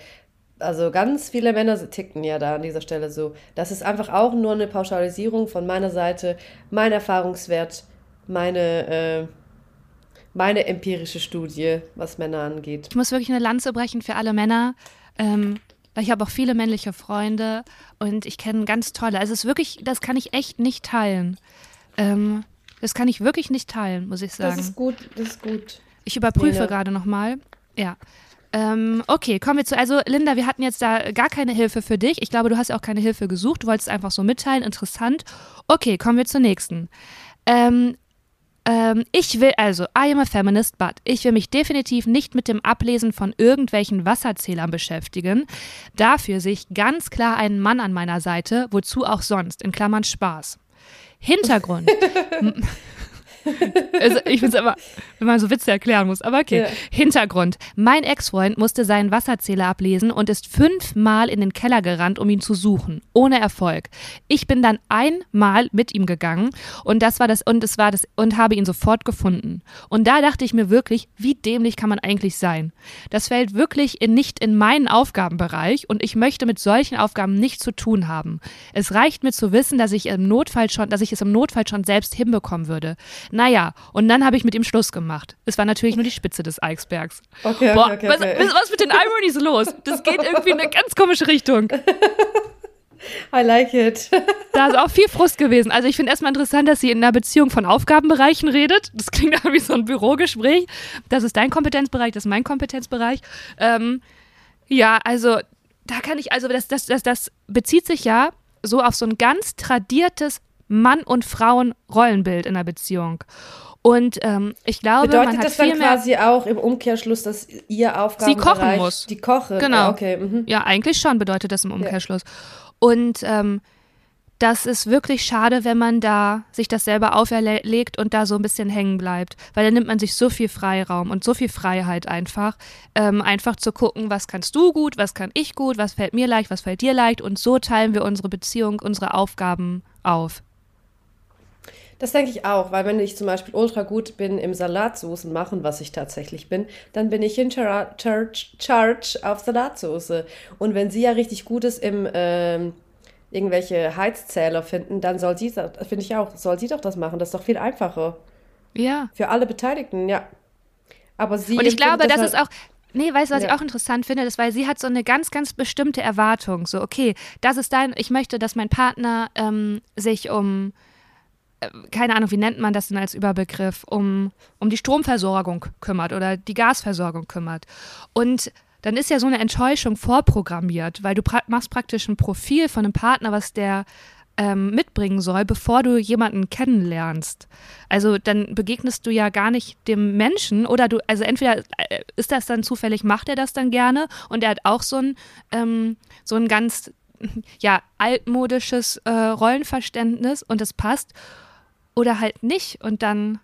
Speaker 1: also ganz viele Männer ticken ja da an dieser Stelle so. Das ist einfach auch nur eine Pauschalisierung von meiner Seite, mein Erfahrungswert, meine, äh, meine empirische Studie, was Männer angeht.
Speaker 2: Ich muss wirklich eine Lanze brechen für alle Männer. Ähm, weil ich habe auch viele männliche Freunde und ich kenne ganz tolle. Also es ist wirklich, das kann ich echt nicht teilen. Ähm, das kann ich wirklich nicht teilen, muss ich sagen.
Speaker 1: Das ist gut, das ist gut.
Speaker 2: Ich überprüfe ja. gerade nochmal. Ja. Ähm, okay, kommen wir zu. Also, Linda, wir hatten jetzt da gar keine Hilfe für dich. Ich glaube, du hast auch keine Hilfe gesucht. Du wolltest einfach so mitteilen. Interessant. Okay, kommen wir zur nächsten. Ähm, ähm, ich will also, I am a feminist, but ich will mich definitiv nicht mit dem Ablesen von irgendwelchen Wasserzählern beschäftigen. Dafür sehe ich ganz klar einen Mann an meiner Seite, wozu auch sonst, in Klammern Spaß. Hintergrund. [laughs] also ich finde es immer, wenn man so Witze erklären muss. Aber okay. Ja. Hintergrund. Mein Ex-Freund musste seinen Wasserzähler ablesen und ist fünfmal in den Keller gerannt, um ihn zu suchen. Ohne Erfolg. Ich bin dann einmal mit ihm gegangen und das war das, und es war das, und habe ihn sofort gefunden. Und da dachte ich mir wirklich, wie dämlich kann man eigentlich sein? Das fällt wirklich in, nicht in meinen Aufgabenbereich und ich möchte mit solchen Aufgaben nichts zu tun haben. Es reicht mir zu wissen, dass ich im Notfall schon, dass ich es im Notfall schon selbst hinbekommen würde. Naja, und dann habe ich mit ihm Schluss gemacht. Es war natürlich nur die Spitze des Eisbergs. Okay, Boah, okay, okay, was, was ist mit den Ironies los? Das geht irgendwie in eine ganz komische Richtung. [laughs]
Speaker 1: I like it.
Speaker 2: da ist auch viel Frust gewesen. Also ich finde erstmal interessant, dass sie in einer Beziehung von Aufgabenbereichen redet. Das klingt wie so ein Bürogespräch. Das ist dein Kompetenzbereich, das ist mein Kompetenzbereich. Ähm, ja, also da kann ich, also das, das, das, das bezieht sich ja so auf so ein ganz tradiertes Mann- und Frauen-Rollenbild in einer Beziehung. Und ähm, ich glaube,
Speaker 1: Bedeutet
Speaker 2: man hat
Speaker 1: das
Speaker 2: viel
Speaker 1: dann quasi auch im Umkehrschluss, dass ihr Aufgaben
Speaker 2: Sie kochen muss.
Speaker 1: Die koche.
Speaker 2: Genau.
Speaker 1: Ja, okay. Mhm.
Speaker 2: ja, eigentlich schon bedeutet das im Umkehrschluss. Ja. Und ähm, das ist wirklich schade, wenn man da sich das selber auferlegt und da so ein bisschen hängen bleibt, weil dann nimmt man sich so viel Freiraum und so viel Freiheit einfach, ähm, einfach zu gucken, was kannst du gut, was kann ich gut, was fällt mir leicht, was fällt dir leicht und so teilen wir unsere Beziehung, unsere Aufgaben auf.
Speaker 1: Das denke ich auch, weil wenn ich zum Beispiel ultra gut bin im Salatsoßen machen, was ich tatsächlich bin, dann bin ich in Charge, Charge auf Salatsoße. Und wenn sie ja richtig gut ist im ähm, irgendwelche Heizzähler finden, dann soll sie, finde ich auch, soll sie doch das machen. Das ist doch viel einfacher.
Speaker 2: Ja.
Speaker 1: Für alle Beteiligten, ja. Aber sie.
Speaker 2: Und ich glaube, das, das ist auch, Nee, weißt du, was ja. ich auch interessant finde, das, weil sie hat so eine ganz, ganz bestimmte Erwartung. So, okay, das ist dein, ich möchte, dass mein Partner ähm, sich um keine Ahnung, wie nennt man das denn als Überbegriff, um, um die Stromversorgung kümmert oder die Gasversorgung kümmert. Und dann ist ja so eine Enttäuschung vorprogrammiert, weil du pra machst praktisch ein Profil von einem Partner, was der ähm, mitbringen soll, bevor du jemanden kennenlernst. Also dann begegnest du ja gar nicht dem Menschen oder du, also entweder äh, ist das dann zufällig, macht er das dann gerne und er hat auch so ein, ähm, so ein ganz ja, altmodisches äh, Rollenverständnis und es passt oder halt nicht. Und dann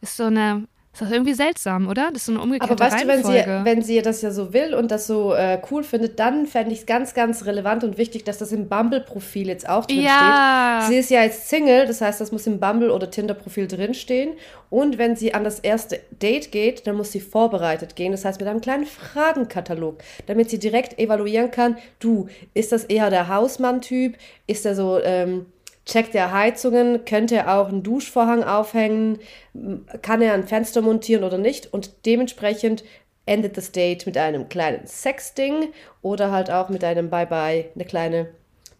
Speaker 2: ist so eine, ist das irgendwie seltsam, oder? Das ist so eine umgekehrte
Speaker 1: Aber weißt Reihenfolge. du, wenn sie, wenn sie das ja so will und das so äh, cool findet, dann fände ich es ganz, ganz relevant und wichtig, dass das im Bumble-Profil jetzt auch drin ja. steht. Sie ist ja jetzt Single, das heißt, das muss im Bumble- oder Tinder-Profil drinstehen. Und wenn sie an das erste Date geht, dann muss sie vorbereitet gehen. Das heißt, mit einem kleinen Fragenkatalog, damit sie direkt evaluieren kann, du, ist das eher der Hausmann-Typ? Ist er so... Ähm, checkt er Heizungen, könnte er auch einen Duschvorhang aufhängen, kann er ein Fenster montieren oder nicht? Und dementsprechend endet das Date mit einem kleinen Sexting oder halt auch mit einem Bye-bye, eine kleine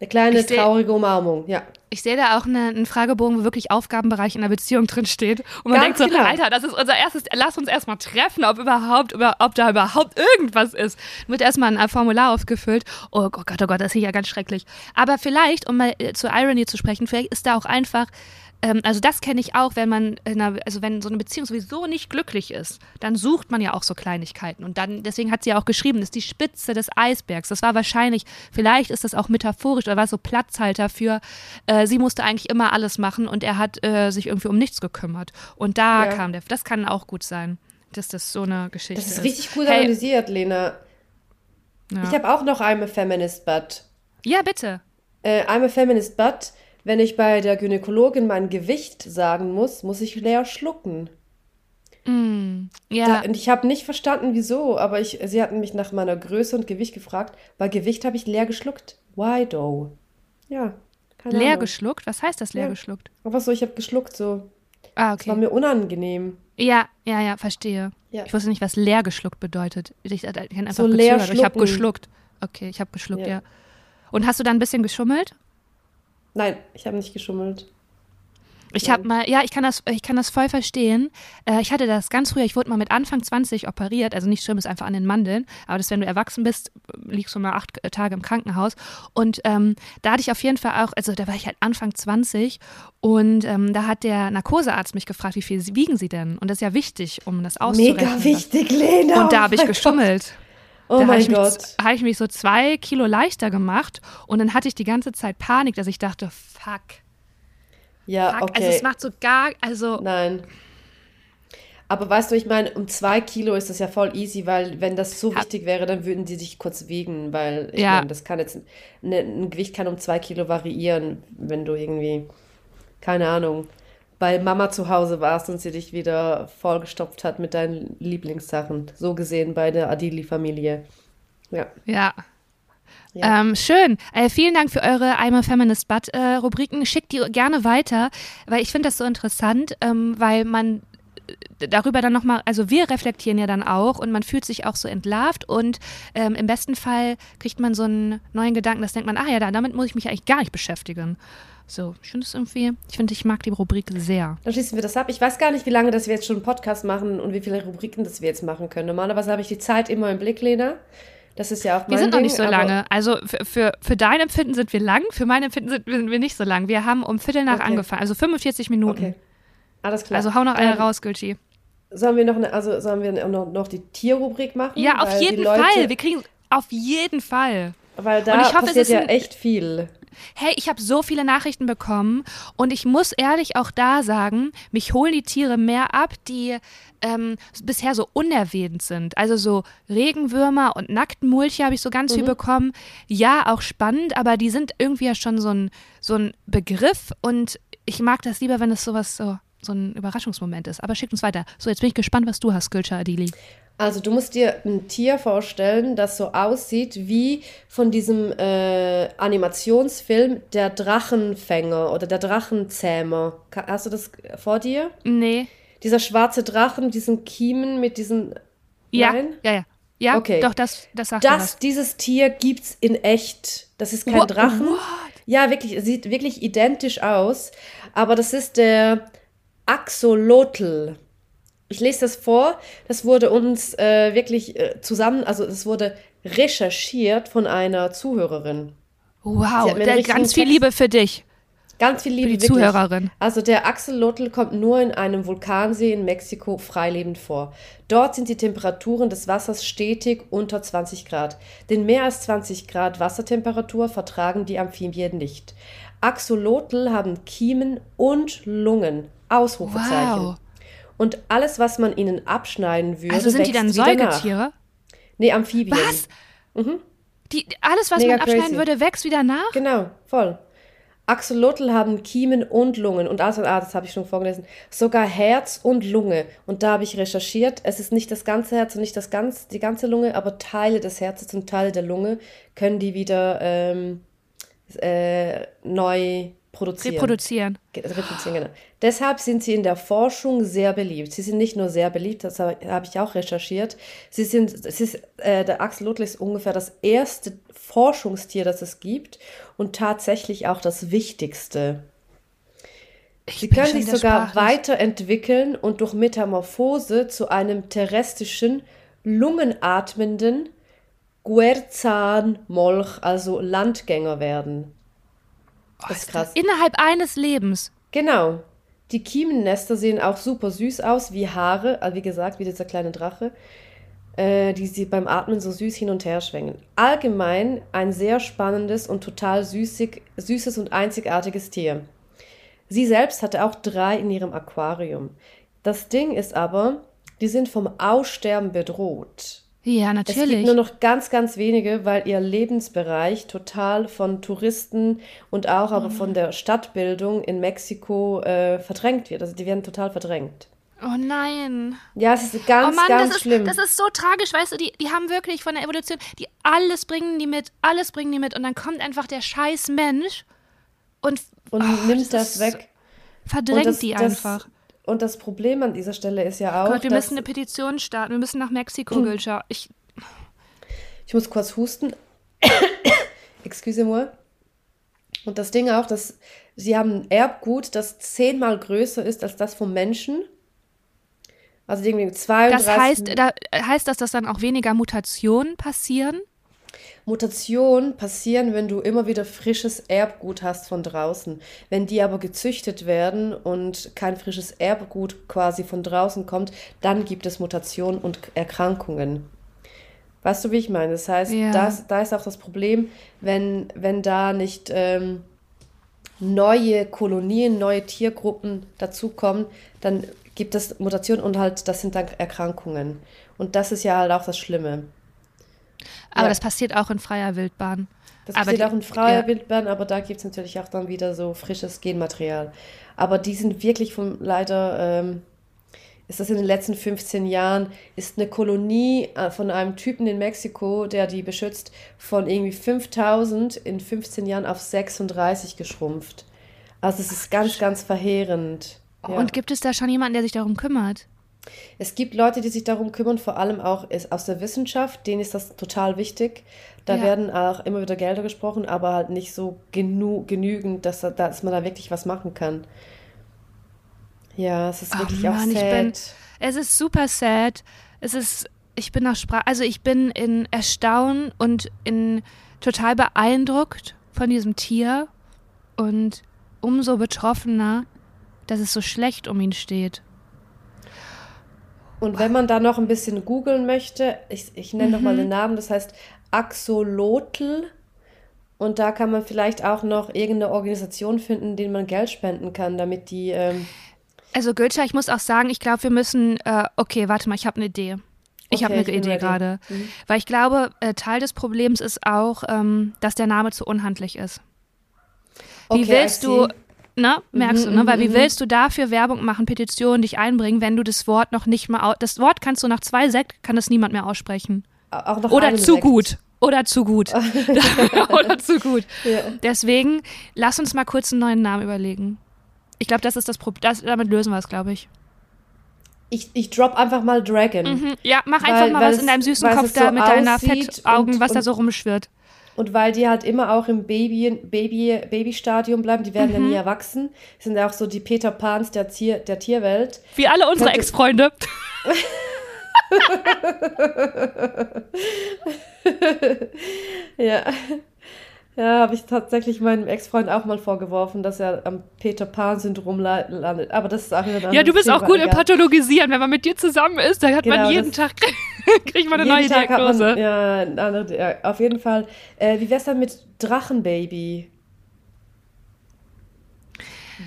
Speaker 1: eine kleine traurige Umarmung, ja.
Speaker 2: Ich sehe da auch eine, einen Fragebogen, wo wirklich Aufgabenbereich in der Beziehung drin steht. Und man Ganz denkt so, genau. Alter, das ist unser erstes, lass uns erstmal treffen, ob überhaupt, über, ob da überhaupt irgendwas ist. Wird erstmal ein Formular aufgefüllt. Oh Gott, oh Gott, das ist ja ganz schrecklich. Aber vielleicht, um mal äh, zur Irony zu sprechen, vielleicht ist da auch einfach ähm, also das kenne ich auch, wenn man, einer, also wenn so eine Beziehung sowieso nicht glücklich ist, dann sucht man ja auch so Kleinigkeiten. Und dann, deswegen hat sie ja auch geschrieben, das ist die Spitze des Eisbergs. Das war wahrscheinlich, vielleicht ist das auch metaphorisch oder war so Platzhalter für, äh, sie musste eigentlich immer alles machen und er hat äh, sich irgendwie um nichts gekümmert. Und da ja. kam der, das kann auch gut sein. dass das so eine Geschichte
Speaker 1: Das
Speaker 2: ist.
Speaker 1: ist richtig gut
Speaker 2: Hey,
Speaker 1: analysiert, Lena.
Speaker 2: ja.
Speaker 1: Ich habe auch noch I'm a Feminist, but.
Speaker 2: ja, bitte.
Speaker 1: Äh, I'm a Feminist, but. Wenn ich bei der Gynäkologin mein Gewicht sagen muss, muss ich leer schlucken.
Speaker 2: Ja,
Speaker 1: Da, und ich habe nicht verstanden, wieso, aber ich, sie hatten mich nach meiner Größe und Gewicht gefragt. Bei Gewicht habe ich leer geschluckt. Why though? Ja, keine
Speaker 2: leer
Speaker 1: Ahnung.
Speaker 2: geschluckt. Was heißt das leer
Speaker 1: Ja.
Speaker 2: geschluckt?
Speaker 1: Einfach so, ich habe geschluckt, so.
Speaker 2: Ah,
Speaker 1: Es war
Speaker 2: okay.
Speaker 1: mir unangenehm.
Speaker 2: Ja, ja, ja, verstehe.
Speaker 1: Ja.
Speaker 2: Ich wusste nicht, was leer geschluckt bedeutet. Ich, ich, ich einfach
Speaker 1: So leer.
Speaker 2: Ich habe geschluckt. Okay, ich habe geschluckt, ja.
Speaker 1: Ja.
Speaker 2: Und hast du dann ein bisschen geschummelt?
Speaker 1: Nein, ich habe nicht geschummelt.
Speaker 2: Ich habe mal, ja, ich kann das, ich kann das voll verstehen. Äh, ich hatte das ganz früher, ich wurde mal mit Anfang 20 operiert, also nicht schlimm, ist einfach an den Mandeln, aber das, wenn du erwachsen bist, liegst du mal acht Tage im Krankenhaus. Und ähm, da hatte ich auf jeden Fall auch, also da war ich halt Anfang 20 und ähm, da hat der Narkosearzt mich gefragt, wie viel wiegen sie denn? Und das ist ja wichtig, um das auszurechnen.
Speaker 1: Mega wichtig, Lena.
Speaker 2: Und da
Speaker 1: oh
Speaker 2: habe ich
Speaker 1: mein
Speaker 2: geschummelt.
Speaker 1: Oh
Speaker 2: da habe
Speaker 1: mein
Speaker 2: ich, mich,
Speaker 1: Gott.
Speaker 2: hab ich mich so zwei Kilo leichter gemacht und dann hatte ich die ganze Zeit Panik, dass ich dachte, fuck,
Speaker 1: Ja,
Speaker 2: fuck.
Speaker 1: okay.
Speaker 2: Also es macht so gar, also
Speaker 1: Nein. Aber weißt du, ich meine, um zwei Kilo ist das ja voll easy, weil wenn das so wichtig wäre, dann würden die sich kurz wiegen, weil ich
Speaker 2: Ja.
Speaker 1: meine, das kann jetzt, ne, ein Gewicht kann um zwei Kilo variieren, wenn du irgendwie, keine Ahnung, bei Mama zu Hause warst und sie dich wieder vollgestopft hat mit deinen Lieblingssachen. So gesehen bei der Adili-Familie. Ja.
Speaker 2: ja.
Speaker 1: Ja.
Speaker 2: Ähm, schön. Äh, vielen Dank für eure I'm a Feminist But äh, Rubriken. Schickt die gerne weiter, weil ich finde das so interessant, ähm, weil man äh, darüber dann nochmal, also wir reflektieren ja dann auch und man fühlt sich auch so entlarvt und ähm, im besten Fall kriegt man so einen neuen Gedanken, das denkt man, ah ja, da- damit muss ich mich eigentlich gar nicht beschäftigen. So, ich finde es irgendwie, ich finde, ich mag die Rubrik sehr.
Speaker 1: Dann schließen wir das ab. Ich weiß gar nicht, wie lange das wir jetzt schon einen Podcast machen und wie viele Rubriken das wir jetzt machen können. Normalerweise habe ich die Zeit immer im Blick, Lena. Das ist ja auch mein
Speaker 2: Wir sind noch
Speaker 1: Ding,
Speaker 2: nicht so lange. Also für, für, für dein Empfinden sind wir lang, für mein Empfinden sind, wir nicht so lang. Wir haben um Viertel nach
Speaker 1: Okay.
Speaker 2: angefangen, also 45 Minuten.
Speaker 1: Okay. Alles klar.
Speaker 2: Also hau noch eine
Speaker 1: Ähm,
Speaker 2: raus, Gülci.
Speaker 1: Sollen wir noch eine, also sollen wir noch, noch die Tierrubrik machen?
Speaker 2: Ja, auf
Speaker 1: Weil
Speaker 2: jeden
Speaker 1: Leute,
Speaker 2: Fall. Wir kriegen auf jeden Fall.
Speaker 1: Weil da
Speaker 2: Und ich hoffe, es
Speaker 1: passiert
Speaker 2: ist
Speaker 1: ja
Speaker 2: ein-
Speaker 1: echt viel.
Speaker 2: Hey, ich habe so viele Nachrichten bekommen und ich muss ehrlich auch da sagen, mich holen die Tiere mehr ab, die ähm, bisher so unerwähnt sind. Also so Regenwürmer und Nacktmulche habe ich so ganz
Speaker 1: Mhm.
Speaker 2: viel bekommen. Ja, auch spannend, aber die sind irgendwie ja schon so ein, so ein Begriff und ich mag das lieber, wenn es sowas so, so ein Überraschungsmoment ist. Aber schickt uns weiter. So, jetzt bin ich gespannt, was du hast, Gülscha Adili.
Speaker 1: Also du musst dir ein Tier vorstellen, das so aussieht wie von diesem äh, Animationsfilm Der Drachenfänger oder der Drachenzähmer. Hast du das vor dir?
Speaker 2: Nee.
Speaker 1: Dieser schwarze Drachen, mit diesen Kiemen, mit diesen...
Speaker 2: Ja,
Speaker 1: Nein?
Speaker 2: ja, ja. Ja,
Speaker 1: Okay.
Speaker 2: doch, das, das sagt
Speaker 1: Das, dieses Tier gibt's in echt. Das ist kein
Speaker 2: What-
Speaker 1: Drachen.
Speaker 2: what?
Speaker 1: Ja, wirklich, es sieht wirklich identisch aus. Aber das ist der Axolotl. Ich lese das vor. Das wurde uns äh, wirklich äh, zusammen, also es wurde recherchiert von einer Zuhörerin.
Speaker 2: Wow,
Speaker 1: richtigen
Speaker 2: ganz viel
Speaker 1: Text-
Speaker 2: Liebe für dich.
Speaker 1: Ganz viel Liebe,
Speaker 2: die
Speaker 1: wirklich.
Speaker 2: Zuhörerin.
Speaker 1: Also der Axolotl kommt nur in einem Vulkansee in Mexiko freilebend vor. Dort sind die Temperaturen des Wassers stetig unter 20 Grad. Denn mehr als 20 Grad Wassertemperatur vertragen die Amphibien nicht. Axolotl haben Kiemen und Lungen. Ausrufezeichen.
Speaker 2: Wow.
Speaker 1: Und alles, was man ihnen abschneiden würde,
Speaker 2: Also sind die dann. Säugetiere?
Speaker 1: Nee, Amphibien.
Speaker 2: Was? Die, alles, was
Speaker 1: Mega
Speaker 2: man abschneiden
Speaker 1: crazy.
Speaker 2: würde, wächst wieder nach?
Speaker 1: Genau, voll. Axolotl haben Kiemen und Lungen. Und also, ah, das habe ich schon vorgelesen. Sogar Herz und Lunge. Und da habe ich recherchiert. Es ist nicht das ganze Herz und nicht das ganz, die ganze Lunge, aber Teile des Herzens und Teile der Lunge können die wieder ähm, äh, neu produzieren.
Speaker 2: Reproduzieren.
Speaker 1: Reproduzieren, genau. Deshalb sind sie in der Forschung sehr beliebt. Sie sind nicht nur sehr beliebt, das habe habe ich auch recherchiert. Sie sind, es ist, äh, der Axolotl ist ungefähr das erste Forschungstier, das es gibt und tatsächlich auch das wichtigste.
Speaker 2: Ich
Speaker 1: Sie können sich sogar weiterentwickeln und durch Metamorphose zu einem terrestrischen, lungenatmenden Guerzanmolch, also Landgänger werden. Das ist krass.
Speaker 2: Innerhalb eines Lebens.
Speaker 1: Genau. Die Kiemennester sehen auch super süß aus, wie Haare, also wie gesagt, wie dieser kleine Drache, äh, die sie beim Atmen so süß hin und her schwingen. Allgemein ein sehr spannendes und total süßig, süßes und einzigartiges Tier. Sie selbst hatte auch drei in ihrem Aquarium. Das Ding ist aber, die sind vom Aussterben bedroht.
Speaker 2: Ja,
Speaker 1: Es gibt
Speaker 2: natürlich.
Speaker 1: nur noch ganz, ganz wenige, weil ihr Lebensbereich total von Touristen und auch aber von der Stadtbildung in Mexiko äh, verdrängt wird. Also die werden total verdrängt.
Speaker 2: Oh nein.
Speaker 1: Ja, es ist
Speaker 2: Oh
Speaker 1: ganz,
Speaker 2: Mann,
Speaker 1: ganz
Speaker 2: das ist,
Speaker 1: schlimm.
Speaker 2: das ist so tragisch, weißt du, die, die haben wirklich von der Evolution, die alles bringen die mit, alles bringen die mit und dann kommt einfach der scheiß Mensch und,
Speaker 1: und
Speaker 2: oh,
Speaker 1: nimmt
Speaker 2: das
Speaker 1: das
Speaker 2: ist-
Speaker 1: weg.
Speaker 2: verdrängt
Speaker 1: das,
Speaker 2: die
Speaker 1: das,
Speaker 2: einfach.
Speaker 1: Und das Problem an dieser Stelle ist ja auch,
Speaker 2: Gott, wir müssen eine Petition starten, wir müssen nach Mexiko,
Speaker 1: Hm.
Speaker 2: Gülscha. Ich,
Speaker 1: ich muss kurz husten. [coughs] Excusez-moi. Und das Ding auch, dass sie haben ein Erbgut, das zehnmal größer ist als das vom Menschen. Also irgendwie 32
Speaker 2: das heißt, da, heißt das, dass dann auch weniger Mutationen passieren?
Speaker 1: Mutationen passieren, wenn du immer wieder frisches Erbgut hast von draußen. Wenn die aber gezüchtet werden und kein frisches Erbgut quasi von draußen kommt, dann gibt es Mutationen und Erkrankungen. Weißt du, wie ich meine? Das heißt,
Speaker 2: Ja.
Speaker 1: das, da ist auch das Problem, wenn, wenn da nicht ähm, neue Kolonien, neue Tiergruppen dazukommen, dann gibt es Mutationen und halt, das sind dann Erkrankungen. Und das ist ja halt auch das Schlimme.
Speaker 2: Aber
Speaker 1: Ja.
Speaker 2: das passiert auch in freier Wildbahn.
Speaker 1: Das
Speaker 2: Aber
Speaker 1: passiert
Speaker 2: die-
Speaker 1: auch in freier
Speaker 2: ja.
Speaker 1: Wildbahn, aber da gibt es natürlich auch dann wieder so frisches Genmaterial. Aber die sind wirklich vom, leider, ähm, ist das in den letzten 15 Jahren, ist eine Kolonie äh, von einem Typen in Mexiko, der die beschützt, von irgendwie 5000 in 15 Jahren auf 36 geschrumpft. Also es ist ganz, ganz verheerend. Ja.
Speaker 2: Und gibt es da schon jemanden, der sich darum kümmert?
Speaker 1: Es gibt Leute, die sich darum kümmern, vor allem auch aus der Wissenschaft, denen ist das total wichtig. Da
Speaker 2: Ja.
Speaker 1: werden auch immer wieder Gelder gesprochen, aber halt nicht so genu genügend, dass, da- dass man da wirklich was machen kann. Ja, es ist
Speaker 2: Oh
Speaker 1: wirklich
Speaker 2: Mann,
Speaker 1: auch sad.
Speaker 2: bin- Es ist super sad. Es ist, ich bin nach Sprach, also ich bin in Erstaunen und in total beeindruckt von diesem Tier und umso betroffener, dass es so schlecht um ihn steht.
Speaker 1: Und wenn man da noch ein bisschen googeln möchte, ich, ich nenne noch mal
Speaker 2: Mhm.
Speaker 1: den Namen, das heißt Axolotl. Und da kann man vielleicht auch noch irgendeine Organisation finden, denen man Geld spenden kann, damit die. Ähm,
Speaker 2: Also Gülscha, ich muss auch sagen, ich glaube, wir müssen, äh, okay, warte mal, ich habe eine Idee. Ich habe
Speaker 1: Okay,
Speaker 2: eine
Speaker 1: ich
Speaker 2: Idee gerade.
Speaker 1: Mhm.
Speaker 2: Weil ich glaube, äh, Teil des Problems ist auch, ähm, dass der Name zu unhandlich ist. Wie
Speaker 1: Okay,
Speaker 2: willst du. Ne, merkst
Speaker 1: Mhm,
Speaker 2: du, ne? Weil wie
Speaker 1: mhm,
Speaker 2: willst du dafür Werbung machen, Petitionen dich einbringen, wenn du das Wort noch nicht mal, das Wort kannst du nach zwei Sekt, kann es niemand mehr aussprechen.
Speaker 1: auch nach
Speaker 2: Oder zu
Speaker 1: Sekt.
Speaker 2: gut. Oder zu gut. [laughs] [laughs] Oder zu gut.
Speaker 1: Ja.
Speaker 2: Deswegen, lass uns mal kurz einen neuen Namen überlegen. Ich glaube, das ist das Problem. Damit lösen wir es, glaube ich.
Speaker 1: Ich, ich drop einfach mal Dragon.
Speaker 2: Mhm. Ja, mach
Speaker 1: Weil-
Speaker 2: einfach mal was in deinem süßen Kopf
Speaker 1: so
Speaker 2: da mit deiner Fettaugen,
Speaker 1: und-
Speaker 2: was da so rumschwirrt.
Speaker 1: Und weil die halt immer auch im Baby, Baby, Babystadium bleiben, die werden ja
Speaker 2: Mhm.
Speaker 1: nie erwachsen, sind ja auch so die Peter Pans der, Tier, der Tierwelt.
Speaker 2: Wie alle unsere Ex-Freunde. [laughs] [laughs]
Speaker 1: Ja. Ja, habe ich tatsächlich meinem Ex-Freund auch mal vorgeworfen, dass er am Peter Pan-Syndrom la- landet. Aber das ist auch wieder ein
Speaker 2: Ja, du bist auch
Speaker 1: Thema,
Speaker 2: gut im. Pathologisieren. Wenn man mit dir zusammen ist, dann hat man
Speaker 1: Genau,
Speaker 2: jeden
Speaker 1: das-
Speaker 2: Tag, [laughs] kriegt man eine
Speaker 1: Jeden
Speaker 2: neue
Speaker 1: Tag
Speaker 2: Diagnose.
Speaker 1: Man, ja, eine andere, ja, auf jeden Fall. Äh, wie wär's dann mit Drachenbaby?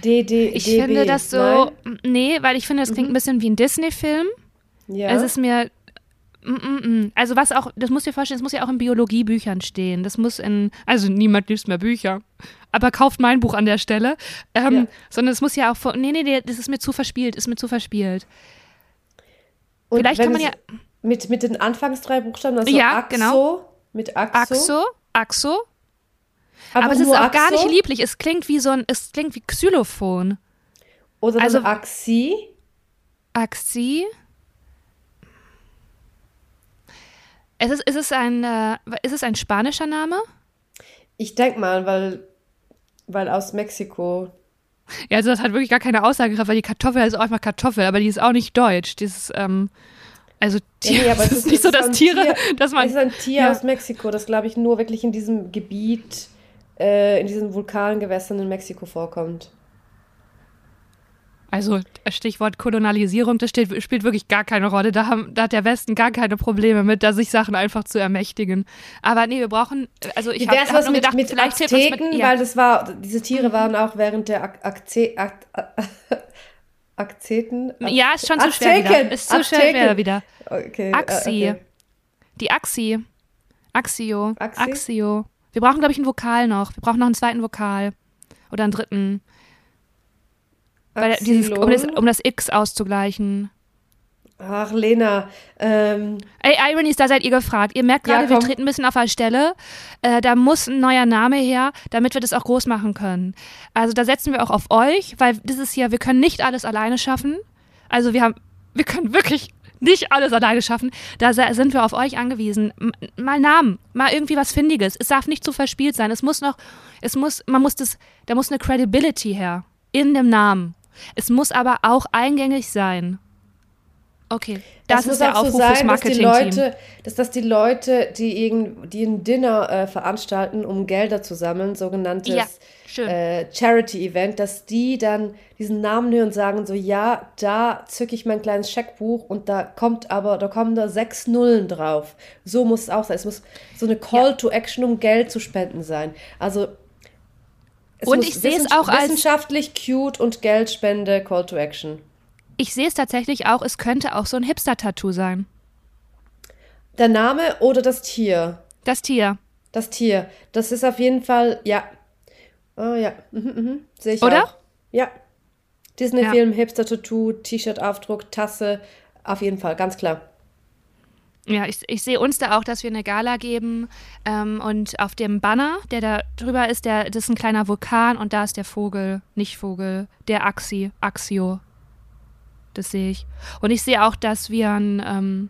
Speaker 1: DD,
Speaker 2: ich
Speaker 1: DB,
Speaker 2: finde das so,
Speaker 1: Nein?
Speaker 2: nee, weil ich finde, das klingt ein bisschen wie ein Disney-Film.
Speaker 1: Ja.
Speaker 2: Es ist mir. Mm, mm, mm. Also was auch, das musst du dir vorstellen, das muss ja auch in Biologiebüchern stehen. Das muss in, also niemand liest mehr Bücher. Aber kauft mein Buch an der Stelle. Ähm,
Speaker 1: Ja.
Speaker 2: Sondern es muss ja auch, vor- nee, nee, nee, das ist mir zu verspielt, ist mir zu verspielt.
Speaker 1: Und
Speaker 2: vielleicht kann man ja-
Speaker 1: Mit, mit den Anfangs drei Buchstaben, also
Speaker 2: Ja,
Speaker 1: Axo,
Speaker 2: genau.
Speaker 1: mit Axo.
Speaker 2: Axo, Axo.
Speaker 1: Einfach
Speaker 2: Aber es ist auch gar
Speaker 1: Axo
Speaker 2: nicht lieblich. Es klingt wie so ein, es klingt wie Xylophon.
Speaker 1: Oder
Speaker 2: also-
Speaker 1: Axi.
Speaker 2: Axi. Es ist, ist, es ein, äh, ist es ein spanischer Name?
Speaker 1: Ich denke mal, weil, weil aus Mexiko.
Speaker 2: Ja, also das hat wirklich gar keine Aussagekraft, weil die Kartoffel ist auch einfach Kartoffel, aber die ist auch nicht deutsch. Dieses, ähm, also Tier,
Speaker 1: nee, aber
Speaker 2: es [laughs] ist
Speaker 1: ist-
Speaker 2: nicht so,
Speaker 1: ist
Speaker 2: dass Tiere,
Speaker 1: Tier-
Speaker 2: dass man,
Speaker 1: Es ist ein Tier
Speaker 2: ja.
Speaker 1: aus Mexiko, das glaube ich nur wirklich in diesem Gebiet, äh, in diesen Vulkangewässern in Mexiko vorkommt.
Speaker 2: Also Stichwort Kolonialisierung, das steht, spielt wirklich gar keine Rolle. Da, haben, da hat der Westen gar keine Probleme mit, da sich Sachen einfach zu ermächtigen. Aber nee, wir brauchen, also ich habe hab
Speaker 1: was mit,
Speaker 2: gedacht,
Speaker 1: mit
Speaker 2: vielleicht
Speaker 1: Azteken?
Speaker 2: mit, ja.
Speaker 1: Weil das war, diese Tiere waren auch während der Ak Akze Ak Akzeten? Ak
Speaker 2: Ja, ist schon zu schwer wieder. Ist zu schwer wieder.
Speaker 1: Okay. äh,
Speaker 2: Axi.
Speaker 1: okay.
Speaker 2: Die Axi. Axio.
Speaker 1: Axi?
Speaker 2: Axio. Wir brauchen, glaube ich, einen Vokal noch. Wir brauchen noch einen zweiten Vokal. Oder einen dritten. Weil dieses, um, das, um das X auszugleichen.
Speaker 1: Ach, Lena. Ähm,
Speaker 2: Ey, Ironies, da seid ihr gefragt. Ihr merkt
Speaker 1: Ja,
Speaker 2: gerade, wir
Speaker 1: komm.
Speaker 2: treten ein bisschen auf der Stelle. Äh, da muss ein neuer Name her, damit wir das auch groß machen können. Also da setzen wir auch auf euch, weil das ist hier, wir können nicht alles alleine schaffen. Also wir haben, wir können wirklich nicht alles alleine schaffen. Da sind wir auf euch angewiesen. Mal Namen, mal irgendwie was Findiges. Es darf nicht zu verspielt sein. Es muss noch, es muss, man muss das, da muss eine Credibility her in dem Namen. Es muss aber auch eingängig sein. Okay, das,
Speaker 1: muss
Speaker 2: ist der
Speaker 1: auch so
Speaker 2: Aufruf fürs
Speaker 1: sein, dass die. Leute, dass das die Leute, die, irgend, die ein Dinner äh, veranstalten, um Gelder zu sammeln, sogenanntes
Speaker 2: Ja,
Speaker 1: äh, Charity-Event, dass die dann diesen Namen hören und sagen so, ja, da zücke ich mein kleines Scheckbuch und da kommt aber, da kommen da sechs Nullen drauf. So muss es auch sein. Es muss so eine Call to Action, um Geld zu spenden sein. Also es
Speaker 2: Und ich sehe es auch als-
Speaker 1: wissenschaftlich cute und Geldspende Call to Action.
Speaker 2: Ich sehe es tatsächlich auch, es könnte auch so ein Hipster-Tattoo sein.
Speaker 1: Der Name oder das Tier?
Speaker 2: Das Tier.
Speaker 1: Das Tier. Das ist auf jeden Fall, ja. Oh ja, mhm, mhm. sehe ich
Speaker 2: Oder?
Speaker 1: auch. Ja. Disney-Film, Hipster-Tattoo, T-Shirt-Aufdruck, Tasse. Auf jeden Fall, ganz klar.
Speaker 2: Ja, ich, ich sehe uns da auch, dass wir eine Gala geben ähm, und auf dem Banner, der da drüber ist, der, das ist ein kleiner Vulkan und da ist der Vogel, nicht Vogel, der Axi, Axio. Das sehe ich. Und ich sehe auch, dass wir ein, ähm,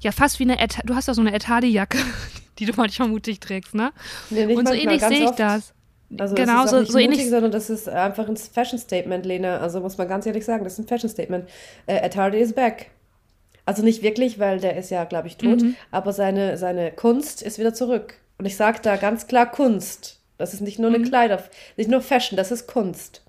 Speaker 2: ja, fast wie eine, Et du hast doch so eine Etadi-Jacke, [laughs] die du manchmal mutig trägst, ne?
Speaker 1: Nee, nicht
Speaker 2: und so ähnlich sehe ich das.
Speaker 1: Also
Speaker 2: Genau,
Speaker 1: es ist
Speaker 2: so-
Speaker 1: nicht
Speaker 2: so
Speaker 1: mutig,
Speaker 2: ähnlich-
Speaker 1: sondern das ist einfach ein Fashion-Statement, Lena. Also muss man ganz ehrlich sagen, das ist ein Fashion-Statement. Äh, Hardy is back. Also nicht wirklich, weil der ist ja, glaube ich, tot,
Speaker 2: Mhm.
Speaker 1: aber seine, seine Kunst ist wieder zurück. Und ich sage da ganz klar Kunst. Das ist nicht nur eine
Speaker 2: Mhm.
Speaker 1: Kleider, nicht nur Fashion, das ist Kunst.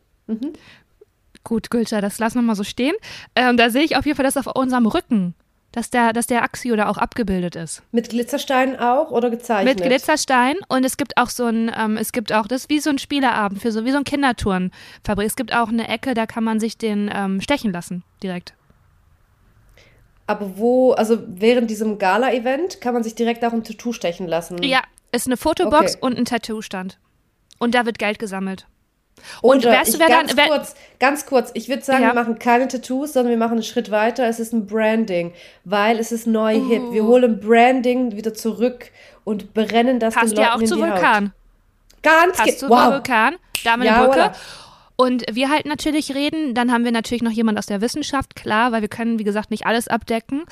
Speaker 2: Gut, Gülter, das lassen wir mal so stehen. Ähm, da sehe ich auf jeden Fall, dass auf unserem Rücken, dass der, dass der Axio da auch abgebildet ist.
Speaker 1: Mit Glitzersteinen auch oder gezeichnet?
Speaker 2: Mit Glitzerstein und es gibt auch so ein, ähm, es gibt auch, das ist wie so ein Spieleabend, für so, wie so ein Kindertourenfabrik. Es gibt auch eine Ecke, da kann man sich den ähm, stechen lassen, direkt.
Speaker 1: Aber wo, also während diesem Gala-Event kann man sich direkt auch ein Tattoo stechen lassen.
Speaker 2: Ja, ist eine Fotobox
Speaker 1: Okay.
Speaker 2: und ein Tattoo-Stand. Und da wird Geld gesammelt. Und
Speaker 1: Oder
Speaker 2: weißt du, wer dann-
Speaker 1: ganz
Speaker 2: wer-
Speaker 1: kurz, ganz kurz, ich würde sagen,
Speaker 2: Ja.
Speaker 1: wir machen keine Tattoos, sondern wir machen einen Schritt weiter. Es ist ein Branding, weil es ist neu hip.
Speaker 2: Uh.
Speaker 1: Wir holen Branding wieder zurück und brennen das
Speaker 2: Passt
Speaker 1: den Leuten
Speaker 2: ja auch
Speaker 1: in
Speaker 2: zu Vulkan.
Speaker 1: Haut. Ganz
Speaker 2: Passt zu
Speaker 1: wow.
Speaker 2: Vulkan, Dame
Speaker 1: Ja,
Speaker 2: Brücke.
Speaker 1: voilà.
Speaker 2: Und wir halt natürlich reden, dann haben wir natürlich noch jemand aus der Wissenschaft, klar, weil wir können, wie gesagt, nicht alles abdecken.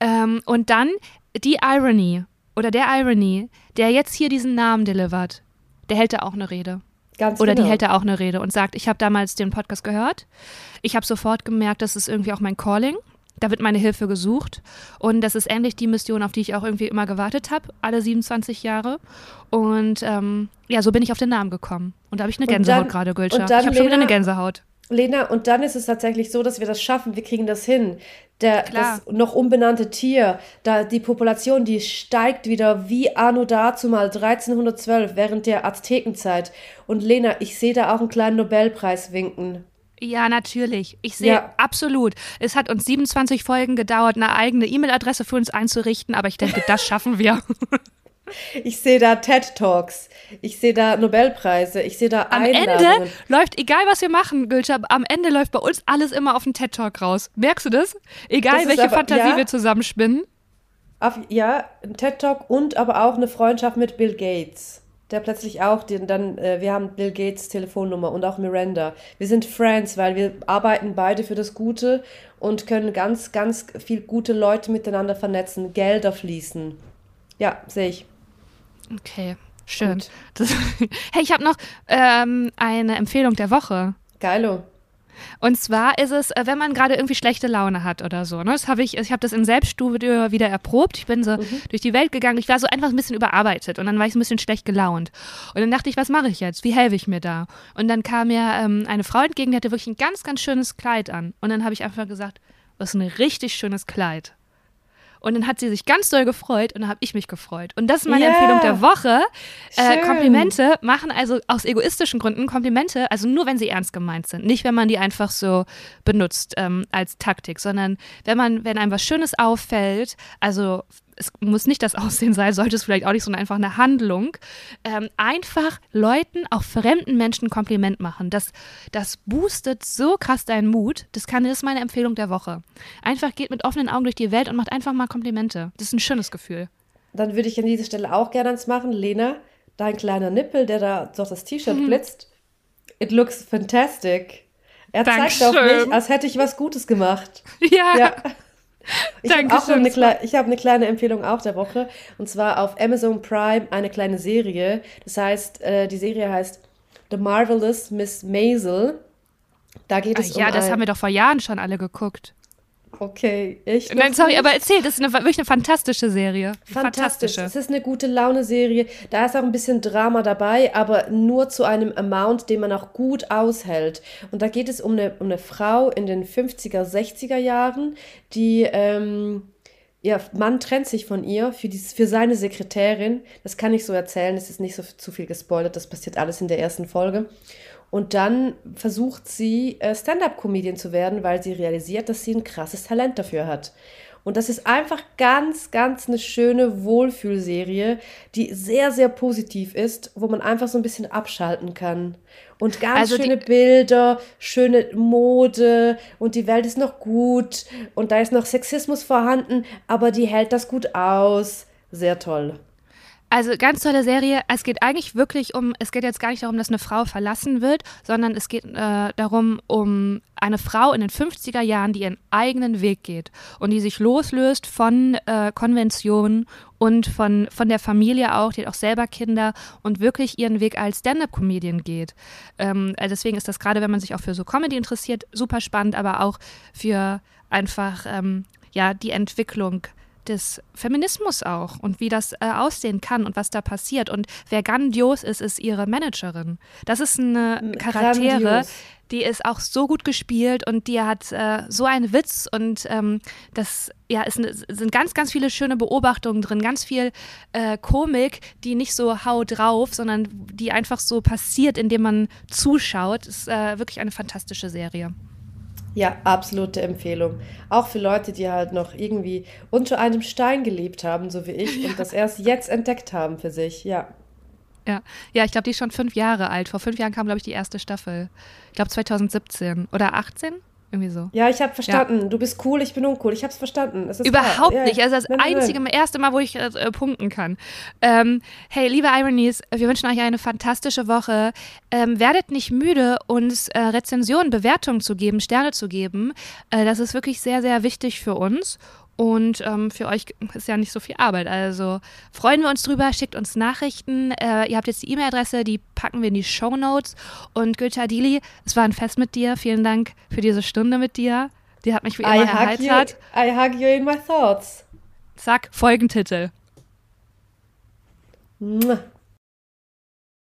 Speaker 2: Ähm, und dann die Irony oder der Irony, der jetzt hier diesen Namen delivert, der hält da auch eine Rede.
Speaker 1: Ganz
Speaker 2: Oder
Speaker 1: genau.
Speaker 2: die hält da auch eine Rede und sagt, ich habe damals den Podcast gehört. Ich habe sofort gemerkt, das ist irgendwie auch mein Calling. Da wird meine Hilfe gesucht. Und das ist ähnlich die Mission, auf die ich auch irgendwie immer gewartet habe, alle 27 Jahre. Und ähm, ja, so bin ich auf den Namen gekommen. Und da habe ich eine Gänsehaut gerade, Gülscha. Ich habe schon wieder
Speaker 1: Lena,
Speaker 2: eine Gänsehaut.
Speaker 1: Lena, und dann ist es tatsächlich so, dass wir das schaffen. Wir kriegen das hin. Der,
Speaker 2: Klar.
Speaker 1: das noch unbenannte Tier, da die Population, die steigt wieder wie anno dazu mal 1312 während der Aztekenzeit. Und Lena, ich sehe da auch einen kleinen Nobelpreis winken.
Speaker 2: Ja, natürlich. Ich sehe
Speaker 1: Ja.
Speaker 2: absolut. Es hat uns 27 Folgen gedauert, eine eigene E-Mail-Adresse für uns einzurichten, aber ich denke, das schaffen wir. [laughs]
Speaker 1: Ich sehe da TED Talks. Ich sehe da Nobelpreise. Ich sehe da
Speaker 2: Am. Ende läuft, egal was wir machen, Gülscha, am Ende läuft bei uns alles immer auf den TED-Talk raus. Merkst du das? Egal,
Speaker 1: Das
Speaker 2: welche
Speaker 1: aber-
Speaker 2: Fantasie
Speaker 1: ja.
Speaker 2: wir zusammenspinnen.
Speaker 1: Auf, ja, ein TED Talk und aber auch eine Freundschaft mit Bill Gates. Der plötzlich auch, den, dann, äh, wir haben Bill Gates Telefonnummer und auch Miranda. Wir sind Friends, weil wir arbeiten beide für das Gute und können ganz, ganz viel gute Leute miteinander vernetzen, Gelder fließen. Ja, sehe ich.
Speaker 2: Okay, schön. Das, [laughs] hey, ich habe noch ähm, eine Empfehlung der Woche.
Speaker 1: Geilo.
Speaker 2: Und zwar ist es, äh, wenn man gerade irgendwie schlechte Laune hat oder so. Ne? Das habe ich, ich habe das in Selbststudio wieder erprobt. Ich bin so durch die Welt gegangen. Ich war so einfach ein bisschen überarbeitet und dann war ich ein bisschen schlecht gelaunt. Und dann dachte ich, was mache ich jetzt? Wie helfe ich mir da? Und dann kam mir ähm, eine Frau entgegen, die hatte wirklich ein ganz, ganz schönes Kleid an. Und dann habe ich einfach gesagt, was ist ein richtig schönes Kleid. Und dann hat sie sich ganz doll gefreut und dann habe ich mich gefreut. Und das ist meine yeah. Empfehlung der Woche. Äh, Komplimente machen also aus egoistischen Gründen Komplimente, also nur wenn sie ernst gemeint sind. Nicht, wenn man die einfach so benutzt ähm, als Taktik, sondern wenn man, wenn einem was Schönes auffällt, also es muss nicht das [laughs] Aussehen sein, sollte es vielleicht auch nicht, sondern einfach eine Handlung. Ähm, einfach Leuten, auch fremden Menschen Kompliment machen. Das, das boostet so krass deinen Mut. Das, kann, das ist meine Empfehlung der Woche. Einfach geht mit offenen Augen durch die Welt und macht einfach mal Komplimente. Das ist ein schönes Gefühl.
Speaker 1: Dann würde ich an dieser Stelle auch gerne eins machen. Lena, dein kleiner Nippel, der da durch das T-Shirt mhm. blitzt. It looks fantastic. Er Dankeschön. zeigt auf mich, als hätte ich was Gutes gemacht. [laughs]
Speaker 2: Ja. ja.
Speaker 1: Ich habe eine, ich hab eine kleine Empfehlung auch der Woche. Und zwar auf Amazon Prime eine kleine Serie. Das heißt, äh, die Serie heißt The Marvelous Miss Maisel. Da geht es
Speaker 2: Ach, um. Ja, das haben wir doch vor Jahren schon alle geguckt.
Speaker 1: Okay, ich.
Speaker 2: Nein, sorry, aber erzähl, das ist eine, wirklich eine fantastische Serie.
Speaker 1: Fantastisch. Fantastische. Es ist eine gute Laune-Serie. Da ist auch ein bisschen Drama dabei, aber nur zu einem Amount, den man auch gut aushält. Und da geht es um eine, um eine Frau in den 50er, 60er Jahren, die. Ähm, ihr Mann trennt sich von ihr für, dieses, für seine Sekretärin. Das kann ich so erzählen, es ist nicht so zu viel gespoilert, das passiert alles in der ersten Folge. Und dann versucht sie, äh, Stand-up-Comedian zu werden, weil sie realisiert, dass sie ein krasses Talent dafür hat. Und das ist einfach ganz, ganz eine schöne Wohlfühlserie, die sehr, sehr positiv ist, wo man einfach so ein bisschen abschalten kann. Und ganz also schöne Bilder, schöne Mode und die Welt ist noch gut und da ist noch Sexismus vorhanden, aber die hält das gut aus. Sehr toll.
Speaker 2: Also ganz tolle Serie. Es geht eigentlich wirklich um, es geht jetzt gar nicht darum, dass eine Frau verlassen wird, sondern es geht äh, darum, um eine Frau in den 50er Jahren, die ihren eigenen Weg geht und die sich loslöst von äh, Konventionen und von, von der Familie auch, die hat auch selber Kinder und wirklich ihren Weg als Stand-up-Comedian geht. Ähm, also deswegen ist das gerade, wenn man sich auch für so Comedy interessiert, super spannend, aber auch für einfach ähm, ja die Entwicklung des Feminismus auch und wie das äh, aussehen kann und was da passiert. Und wer grandios ist, ist ihre Managerin. Das ist eine Charaktere, grandios. die ist auch so gut gespielt und die hat äh, so einen Witz und ähm, das ja, es sind ganz, ganz viele schöne Beobachtungen drin, ganz viel äh, Komik, die nicht so hau drauf, sondern die einfach so passiert, indem man zuschaut. Ist äh, wirklich eine fantastische Serie.
Speaker 1: Ja, absolute Empfehlung. Auch für Leute, die halt noch irgendwie unter einem Stein gelebt haben, so wie ich, ja. und das erst jetzt entdeckt haben für sich, ja.
Speaker 2: Ja, ja ich glaube, die ist schon fünf Jahre alt. Vor fünf Jahren kam, glaube ich, die erste Staffel. Ich glaube 2017 oder 18? Irgendwie so.
Speaker 1: Ja, ich habe verstanden. Ja. Du bist cool, ich bin uncool. Ich habe es verstanden.
Speaker 2: Überhaupt klar. nicht. Also das nein, einzige, nein. erste Mal, wo ich äh, punkten kann. Ähm, hey, liebe Ironies, wir wünschen euch eine fantastische Woche. Ähm, werdet nicht müde, uns äh, Rezensionen, Bewertungen zu geben, Sterne zu geben. Äh, das ist wirklich sehr, sehr wichtig für uns. Und ähm, für euch ist ja nicht so viel Arbeit. Also freuen wir uns drüber, schickt uns Nachrichten. Äh, ihr habt jetzt die E-Mail-Adresse, die packen wir in die Show Notes. Und Goethe Adili, es war ein Fest mit dir. Vielen Dank für diese Stunde mit dir. Die hat mich wie immer I erheitert.
Speaker 1: You, I hug you in my thoughts.
Speaker 2: Zack, Folgentitel. Mua.